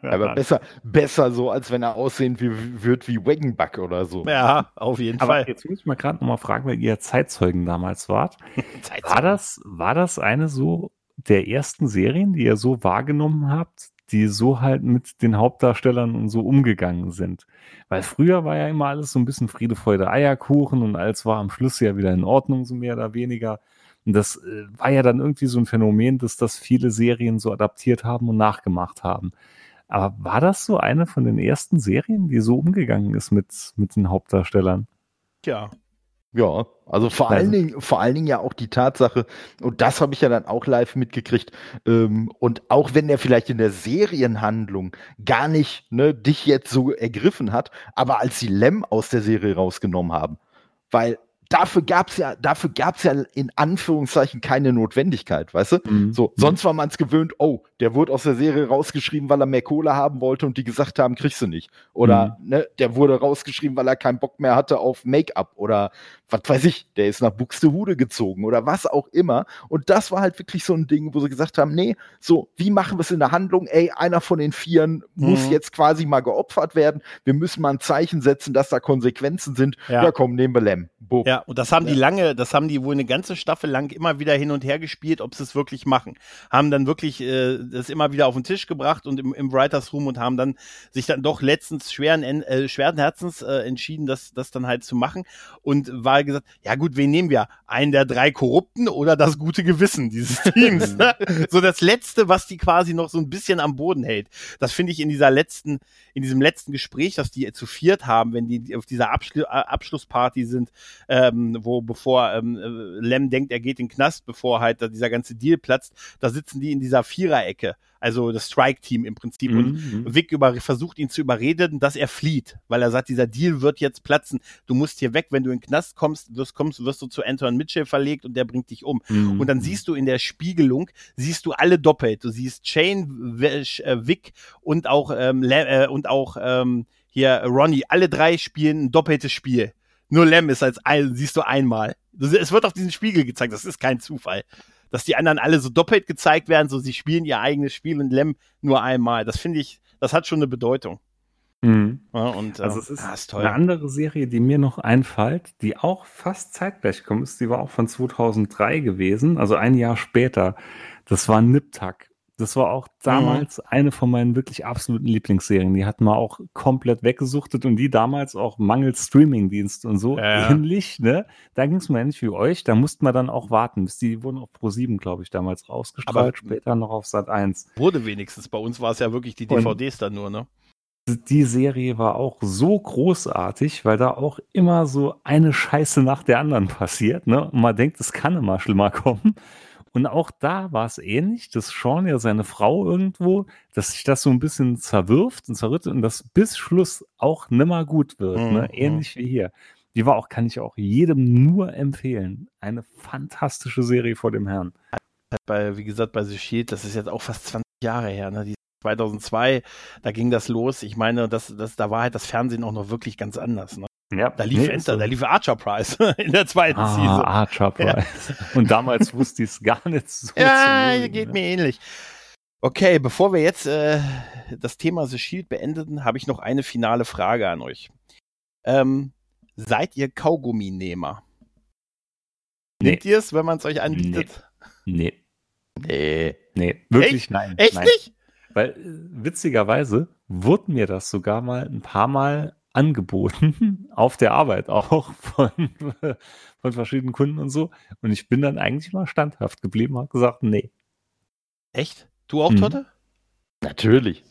Aber besser, besser so, als wenn er aussehen wie, wird wie Waggenbuck oder so. Ja, auf jeden Aber Fall. Jetzt muss ich mal gerade nochmal fragen, weil ihr Zeitzeugen damals wart. (laughs) war, das, war das eine so der ersten Serien, die ihr so wahrgenommen habt, die so halt mit den Hauptdarstellern und so umgegangen sind. Weil früher war ja immer alles so ein bisschen Friede, Freude, Eierkuchen und alles war am Schluss ja wieder in Ordnung, so mehr oder weniger. Und das äh, war ja dann irgendwie so ein Phänomen, dass das viele Serien so adaptiert haben und nachgemacht haben. Aber war das so eine von den ersten Serien, die so umgegangen ist mit, mit den Hauptdarstellern? Ja, ja, also vor allen Dingen, vor allen Dingen ja auch die Tatsache, und das habe ich ja dann auch live mitgekriegt, ähm, und auch wenn er vielleicht in der Serienhandlung gar nicht ne, dich jetzt so ergriffen hat, aber als sie Lem aus der Serie rausgenommen haben, weil dafür gab's ja, dafür gab's ja in Anführungszeichen keine Notwendigkeit, weißt du? Mhm. So, sonst war man es gewöhnt, oh, der wurde aus der Serie rausgeschrieben, weil er mehr Kohle haben wollte und die gesagt haben, kriegst du nicht. Oder mhm. ne, der wurde rausgeschrieben, weil er keinen Bock mehr hatte auf Make-up oder was weiß ich, der ist nach Buxtehude gezogen oder was auch immer. Und das war halt wirklich so ein Ding, wo sie gesagt haben, nee, so, wie machen wir es in der Handlung? Ey, einer von den Vieren mhm. muss jetzt quasi mal geopfert werden. Wir müssen mal ein Zeichen setzen, dass da Konsequenzen sind. Ja, ja komm, nehmen wir Lem. Ja, und das haben ja. die lange, das haben die wohl eine ganze Staffel lang immer wieder hin und her gespielt, ob sie es wirklich machen. Haben dann wirklich äh, das immer wieder auf den Tisch gebracht und im, im Writers Room und haben dann sich dann doch letztens schweren, äh, schweren Herzens äh, entschieden, das, das dann halt zu machen und war gesagt, ja gut, wen nehmen wir? Einen der drei Korrupten oder das gute Gewissen dieses (laughs) Teams? Ne? so das Letzte, was die quasi noch so ein bisschen am Boden hält. Das finde ich in dieser letzten, in diesem letzten Gespräch, das die zu viert haben, wenn die auf dieser Abschlu äh, Abschlussparty sind, äh, ähm, wo bevor ähm, äh, Lem denkt, er geht in den Knast, bevor halt dieser ganze Deal platzt, da sitzen die in dieser Viererecke, also das Strike-Team im Prinzip. Mhm. Und Vic über, versucht ihn zu überreden, dass er flieht, weil er sagt, dieser Deal wird jetzt platzen. Du musst hier weg, wenn du in den Knast kommst, wirst, kommst, wirst du zu Anton Mitchell verlegt und der bringt dich um. Mhm. Und dann siehst du in der Spiegelung, siehst du alle doppelt. Du siehst Shane, äh, Vic und auch ähm, äh, und auch ähm, hier Ronnie, alle drei spielen ein doppeltes Spiel. Nur Lem ist als ein, siehst du einmal. Es wird auf diesen Spiegel gezeigt, das ist kein Zufall. Dass die anderen alle so doppelt gezeigt werden, so sie spielen ihr eigenes Spiel und Lem nur einmal. Das finde ich, das hat schon eine Bedeutung. Mhm. Ja, und, also es ist, ah, ist eine andere Serie, die mir noch einfällt, die auch fast zeitgleich kommt, ist, die war auch von 2003 gewesen, also ein Jahr später. Das war Niptak. Das war auch damals mhm. eine von meinen wirklich absoluten Lieblingsserien. Die hatten wir auch komplett weggesuchtet und die damals auch mangels Streamingdienst und so ja. ähnlich. Ne? Da ging es mir ähnlich wie euch. Da mussten wir dann auch warten, bis die wurden auf Pro 7, glaube ich, damals rausgestrahlt, Aber später noch auf Sat 1. Wurde wenigstens. Bei uns war es ja wirklich die DVDs und dann nur, ne? Die Serie war auch so großartig, weil da auch immer so eine Scheiße nach der anderen (laughs) passiert. Ne? Und man denkt, es kann immer schlimmer kommen. Und auch da war es ähnlich, dass Sean ja seine Frau irgendwo, dass sich das so ein bisschen zerwirft und zerrüttet und das bis Schluss auch nimmer gut wird. Ne? Mhm. Ne? Ähnlich wie hier. Die war auch, kann ich auch jedem nur empfehlen. Eine fantastische Serie vor dem Herrn. Bei, wie gesagt, bei The Shield, das ist jetzt auch fast 20 Jahre her, ne? Die 2002, da ging das los. Ich meine, das, das, da war halt das Fernsehen auch noch wirklich ganz anders. Ne? Ja, da lief nee, Enter, so. da lief Archer Prize (laughs) in der zweiten ah, Season. Archer Prize. Ja. Und damals wusste ich es gar nicht so. Ja, mögen, geht ne? mir ähnlich. Okay, bevor wir jetzt äh, das Thema The Shield beendeten, habe ich noch eine finale Frage an euch. Ähm, seid ihr Kaugumminehmer? Nee. Nehmt ihr es, wenn man es euch anbietet? Nee. Nee. Nee, wirklich Echt? nein. Echt nein. nicht? Weil äh, witzigerweise wurde mir das sogar mal ein paar Mal angeboten, (laughs) auf der Arbeit auch von, von verschiedenen Kunden und so. Und ich bin dann eigentlich mal standhaft geblieben, habe gesagt, nee. Echt? Du auch, mhm. Totte? Natürlich.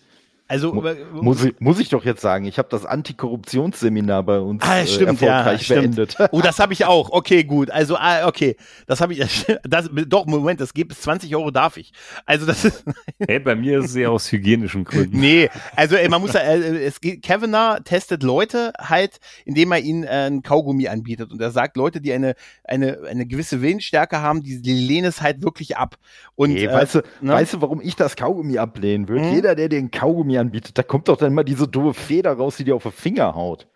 Also muss ich, muss ich doch jetzt sagen, ich habe das Antikorruptionsseminar bei uns ah, stimmt, äh, erfolgreich ja, beendet. (laughs) Oh, das habe ich auch. Okay, gut. Also ah, okay, das habe ich. Das, doch Moment, das gibt es 20 Euro darf ich. Also das ist. (laughs) hey, bei mir ist es eher aus hygienischen Gründen. Nee, also ey, man muss ja, äh, es geht. Kavanagh testet Leute halt, indem er ihnen äh, ein Kaugummi anbietet und er sagt Leute, die eine eine eine gewisse Willensstärke haben, die, die lehnen es halt wirklich ab. Und äh, weißt du, ne? weißt du, warum ich das Kaugummi ablehnen würde? Hm? Jeder, der den Kaugummi anbietet, da kommt doch dann immer diese doofe Feder raus, die dir auf den Finger haut.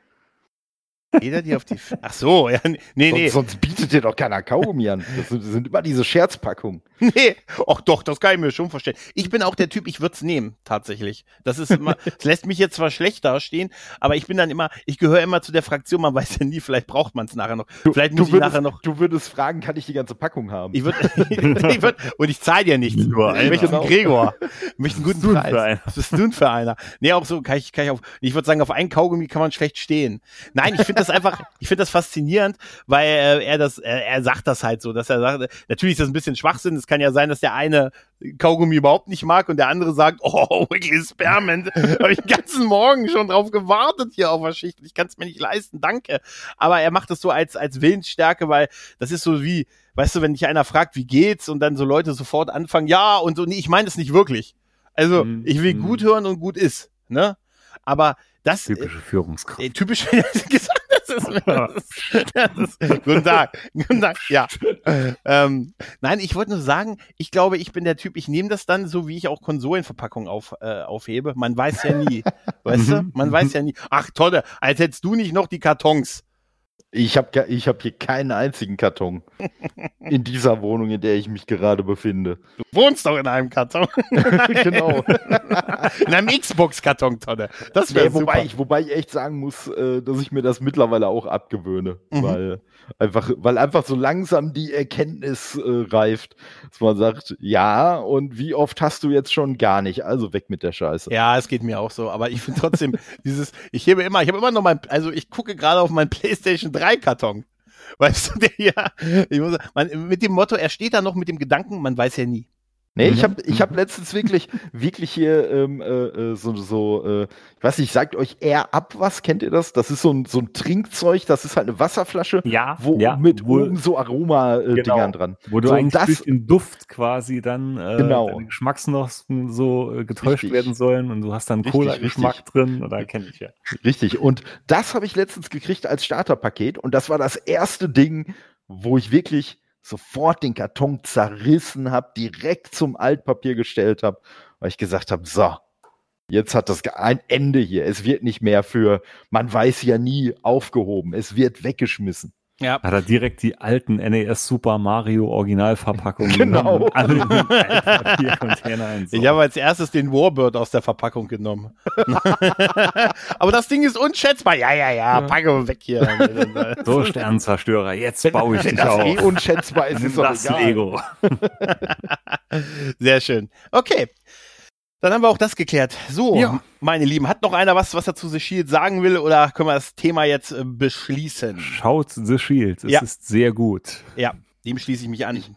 Jeder, die auf die. F Ach so, ja, nee, nee. Sonst, sonst bietet dir doch keiner Kaugummi an. Das sind, das sind immer diese Scherzpackungen. (laughs) Nee, ach doch, das kann ich mir schon vorstellen. Ich bin auch der Typ, ich würde es nehmen, tatsächlich. Das ist immer, (laughs) das lässt mich jetzt zwar schlecht dastehen, aber ich bin dann immer, ich gehöre immer zu der Fraktion, man weiß ja nie, vielleicht braucht man es nachher noch. Du, vielleicht muss ich würdest, nachher noch. Du würdest fragen, kann ich die ganze Packung haben? Ich würde, (laughs) ich würd, und ich zahle dir nichts. Nur ich möchte einen Gregor. Ich möchte einen guten Preis. Was bist du denn für einer? Nee, auch so kann ich, kann ich auf, ich würde sagen, auf einen Kaugummi kann man schlecht stehen. Nein, ich finde das einfach, ich finde das faszinierend, weil äh, er das, er, er sagt das halt so, dass er sagt, natürlich ist das ein bisschen Schwachsinn. Es kann ja sein, dass der eine Kaugummi überhaupt nicht mag und der andere sagt, oh, (laughs) Wiggly Spearmint, habe ich den ganzen Morgen schon drauf gewartet hier auf der Schicht. Ich kann es mir nicht leisten, danke. Aber er macht das so als als Willensstärke, weil das ist so wie, weißt du, wenn dich einer fragt, wie geht's und dann so Leute sofort anfangen, ja und so, nee, ich meine es nicht wirklich. Also mm, ich will mm. gut hören und gut ist, ne? Aber das typische Führungskraft. Äh, typisch (laughs) (laughs) das ist, das ist, guten Tag, guten Tag, ja. Ähm, nein, ich wollte nur sagen, ich glaube, ich bin der Typ, ich nehme das dann so, wie ich auch Konsolenverpackungen auf, äh, aufhebe. Man weiß ja nie, (laughs) weißt du? Man weiß ja nie. Ach, tolle, als hättest du nicht noch die Kartons. Ich habe ich hab hier keinen einzigen Karton (laughs) in dieser Wohnung, in der ich mich gerade befinde. Du wohnst doch in einem Karton. (laughs) genau. (laughs) in einem Xbox-Karton, Tonne. Das wäre nee, wobei ich, wobei ich echt sagen muss, äh, dass ich mir das mittlerweile auch abgewöhne, mhm. weil einfach, weil einfach so langsam die Erkenntnis äh, reift, dass man sagt, ja, und wie oft hast du jetzt schon gar nicht? Also weg mit der Scheiße. Ja, es geht mir auch so, aber ich finde trotzdem dieses, ich hebe immer, ich habe immer noch mein, also ich gucke gerade auf mein PlayStation 3 drei Karton. Weißt du, (laughs) der ja, ich muss, man, mit dem Motto, er steht da noch mit dem Gedanken, man weiß ja nie. Nee, ich habe ich hab letztens wirklich, wirklich hier ähm, äh, äh, so, so äh, ich weiß nicht, sagt euch eher ab was, kennt ihr das? Das ist so ein, so ein Trinkzeug, das ist halt eine Wasserflasche, ja, wo ja, mit wo, oben so Aroma-Dingern äh, genau, dran. Wo du so, eigentlich das, durch den Duft quasi dann äh, genau. Geschmacksknospen so äh, getäuscht richtig. werden sollen und du hast dann Cola-Geschmack drin oder kenne ich ja. Richtig, und das habe ich letztens gekriegt als Starterpaket und das war das erste Ding, wo ich wirklich sofort den Karton zerrissen habe, direkt zum Altpapier gestellt habe, weil ich gesagt habe, so, jetzt hat das ein Ende hier. Es wird nicht mehr für, man weiß ja nie, aufgehoben. Es wird weggeschmissen. Ja. Hat er direkt die alten NES Super Mario Originalverpackungen genau. Ich habe als erstes den Warbird aus der Verpackung genommen. (laughs) Aber das Ding ist unschätzbar. Ja, ja, ja, packe weg hier. (laughs) so Sternzerstörer, jetzt baue ich Wenn dich das auf. eh unschätzbar ist, ist das egal. Lego. (laughs) Sehr schön. Okay. Dann haben wir auch das geklärt. So, ja. meine Lieben, hat noch einer was, was er zu The Shield sagen will oder können wir das Thema jetzt äh, beschließen? Schaut The Shield, es ja. ist sehr gut. Ja, dem schließe ich mich an. Ich,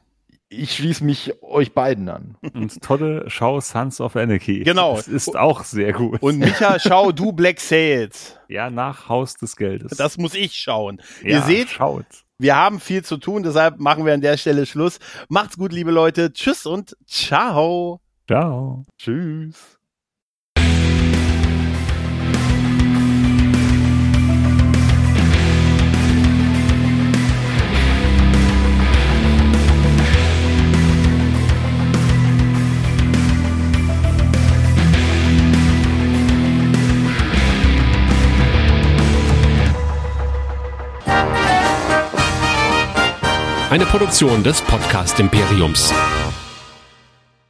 ich schließe mich euch beiden an. Und Todde, schau Sons of Anarchy. Genau. Es ist auch sehr gut. Und Micha, schau du Black Sales. Ja, nach Haus des Geldes. Das muss ich schauen. Ja, Ihr seht, schaut. wir haben viel zu tun, deshalb machen wir an der Stelle Schluss. Macht's gut, liebe Leute. Tschüss und ciao. Ciao. Tschüss. Eine Produktion des Podcast Imperiums.